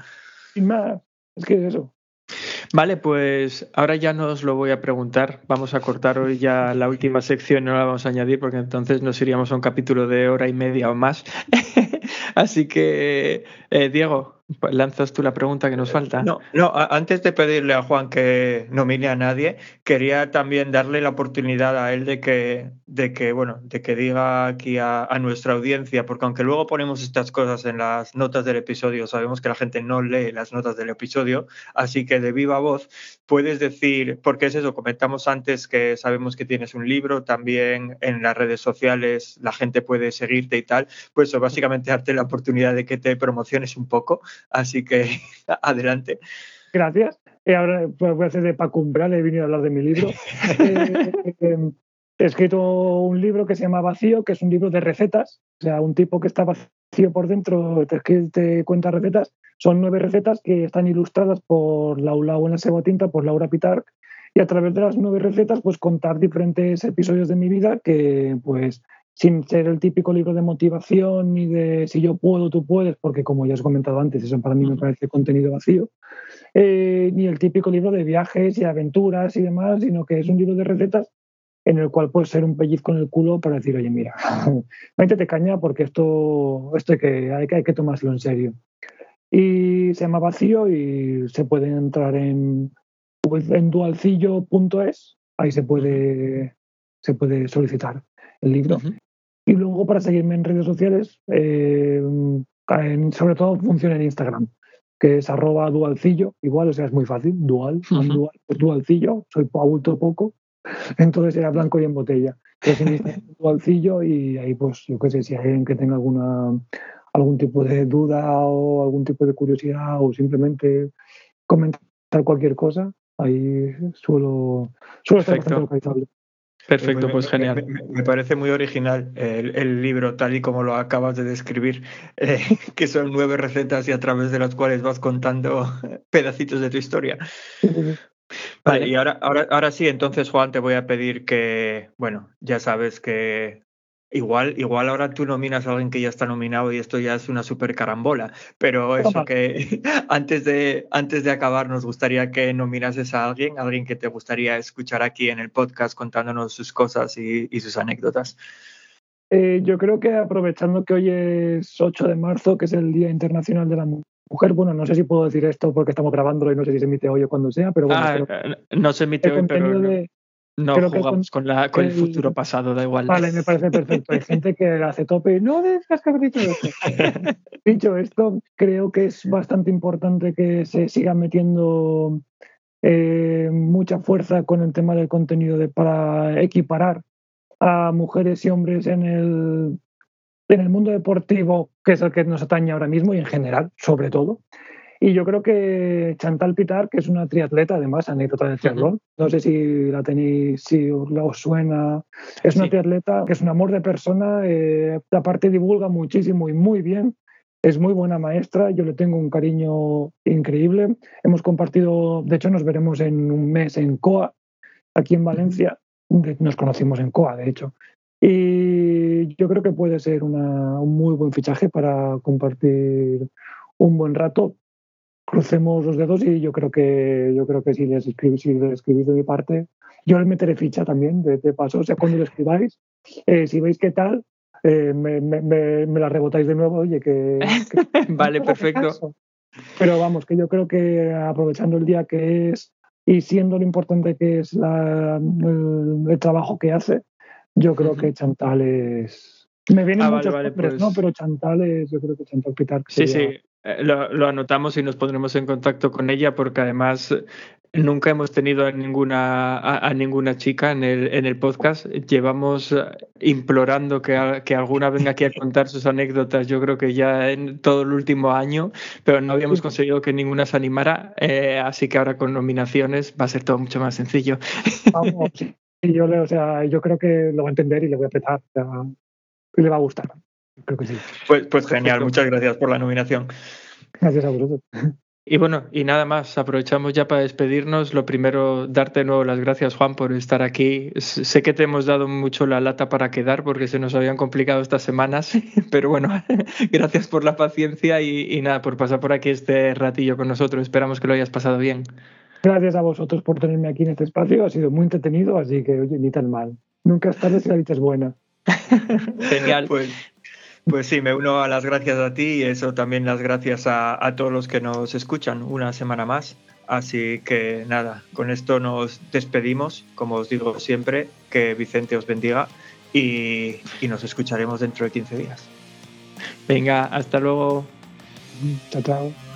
Sin más, es que es eso. Vale, pues ahora ya no os lo voy a preguntar. Vamos a cortar hoy ya la última sección, no la vamos a añadir porque entonces nos iríamos a un capítulo de hora y media o más. Así que, eh, Diego, lanzas tú la pregunta que nos falta. No, no, antes de pedirle a Juan que nomine a nadie, quería también darle la oportunidad a él de que, de que bueno, de que diga aquí a, a nuestra audiencia, porque aunque luego ponemos estas cosas en las notas del episodio, sabemos que la gente no lee las notas del episodio, así que de viva voz puedes decir, porque es eso, comentamos antes que sabemos que tienes un libro, también en las redes sociales la gente puede seguirte y tal, pues eso, básicamente darte la oportunidad de que te promociones un poco, así que adelante. Gracias. Eh, ahora pues, voy a hacer de Paco Umbral, he venido a hablar de mi libro. Eh, eh, he escrito un libro que se llama Vacío, que es un libro de recetas. O sea, un tipo que está vacío por dentro, te, te cuenta recetas. Son nueve recetas que están ilustradas por Laura Buena Tinta, por Laura Pitar. Y a través de las nueve recetas, pues contar diferentes episodios de mi vida que, pues, sin ser el típico libro de motivación ni de si yo puedo, tú puedes, porque como ya os he comentado antes, eso para mí me parece contenido vacío, eh, ni el típico libro de viajes y aventuras y demás, sino que es un libro de recetas en el cual puedes ser un pellizco en el culo para decir, oye, mira, métete caña porque esto, esto hay, que, hay, que, hay que tomárselo en serio. Y se llama Vacío y se puede entrar en, en dualcillo.es, ahí se puede, se puede solicitar el libro. Ujú. Y luego para seguirme en redes sociales, eh, en- sobre todo funciona en Instagram. que es arroba dualcillo, igual, o sea, es muy fácil, dual, Ujú. dual, pues dualcillo, soy adulto poco, entonces era blanco y en botella. Es en Instagram, dualcillo y ahí pues yo qué sé, si hay alguien que tenga alguna algún tipo de duda o algún tipo de curiosidad o simplemente comentar cualquier cosa, ahí suelo, suelo estar Perfecto. localizable. Perfecto, pues genial. Me, me- me parece muy original el, el libro, tal y como lo acabas de describir, eh, que son nueve recetas y a través de las cuales vas contando pedacitos de tu historia. Vale, Vale. y ahora, ahora, ahora sí, entonces Juan, te voy a pedir que, bueno, ya sabes que igual, igual ahora tú nominas a alguien que ya está nominado y esto ya es una super carambola, pero eso que antes de, antes de acabar nos gustaría que nominases a alguien, alguien que te gustaría escuchar aquí en el podcast contándonos sus cosas y, y sus anécdotas. Eh, yo creo que aprovechando que hoy es 8 de marzo, que es el Día Internacional de la Mujer, bueno, no sé si puedo decir esto porque estamos grabándolo y no sé si se emite hoy o cuando sea, pero bueno, Ah, que no se emite hoy, pero no, de... no jugamos con- con, la, con el el- futuro pasado, da igual. Vale, me parece perfecto. Hay gente que hace tope y no dejas que haber dicho esto. Dicho esto, creo que es bastante importante que se siga metiendo eh, mucha fuerza con el tema del contenido de, para equiparar a mujeres y hombres en el, en el mundo deportivo, que es el que nos atañe ahora mismo y en general, sobre todo. Y yo creo que Chantal Pitar, que es una triatleta, además, anécdota de triatlón, no sé si la tenéis, si os, suena, es una Sí. triatleta que es un amor de persona, eh, aparte divulga muchísimo y muy bien, es muy buena maestra, yo le tengo un cariño increíble. Hemos compartido, de hecho nos veremos en un mes en COA, aquí en Valencia, nos conocimos en COA, de hecho. Y yo creo que puede ser una- un muy buen fichaje para compartir un buen rato. Crucemos los dedos y yo creo que yo creo que si les escribís, si les escribís de mi parte, yo les meteré ficha también de, de paso. O sea, cuando lo escribáis, eh, si veis qué tal, eh, me, me- me- me la rebotáis de nuevo, oye, que, que Vale, perfecto. Pero vamos, que yo creo que aprovechando el día que es y siendo lo importante que es la- el, el trabajo que hace, yo creo que Chantal es. Me vienen Ah, muchos vale, nombres, pues- ¿no? Pero Chantal es, yo creo que Chantal Pitar. Sí, sería- sí, eh, lo, lo anotamos y nos pondremos en contacto con ella porque además eh, nunca hemos tenido a ninguna, a, a ninguna chica en el, en el podcast. Llevamos eh, implorando que, a- que alguna venga aquí a contar sus anécdotas, yo creo que ya en todo el último año, pero no habíamos conseguido que ninguna se animara, eh, así que ahora con nominaciones va a ser todo mucho más sencillo. Vamos, yo, le- o sea, yo creo que lo va a entender y le voy a petar. o sea, y le va a gustar. Creo que sí. Pues, pues genial, muchas gracias por la nominación. Gracias a vosotros. Y bueno, y nada más, aprovechamos ya para despedirnos. Lo primero, darte de nuevo las gracias, Juan, por estar aquí. Sé que te hemos dado mucho la lata para quedar porque se nos habían complicado estas semanas, pero bueno, gracias por la paciencia y, y nada, por pasar por aquí este ratillo con nosotros. Esperamos que lo hayas pasado bien. Gracias a vosotros por tenerme aquí en este espacio. Ha sido muy entretenido, así que, oye, ni tan mal. Nunca es tarde si la dicha es buena. Genial. Pues, pues sí, me uno a las gracias a ti y eso también las gracias a, a todos los que nos escuchan una semana más. Así que nada, con esto nos despedimos. Como os digo siempre, que Vicente os bendiga y, y nos escucharemos dentro de 15 días. Venga, hasta luego. Chao, chao.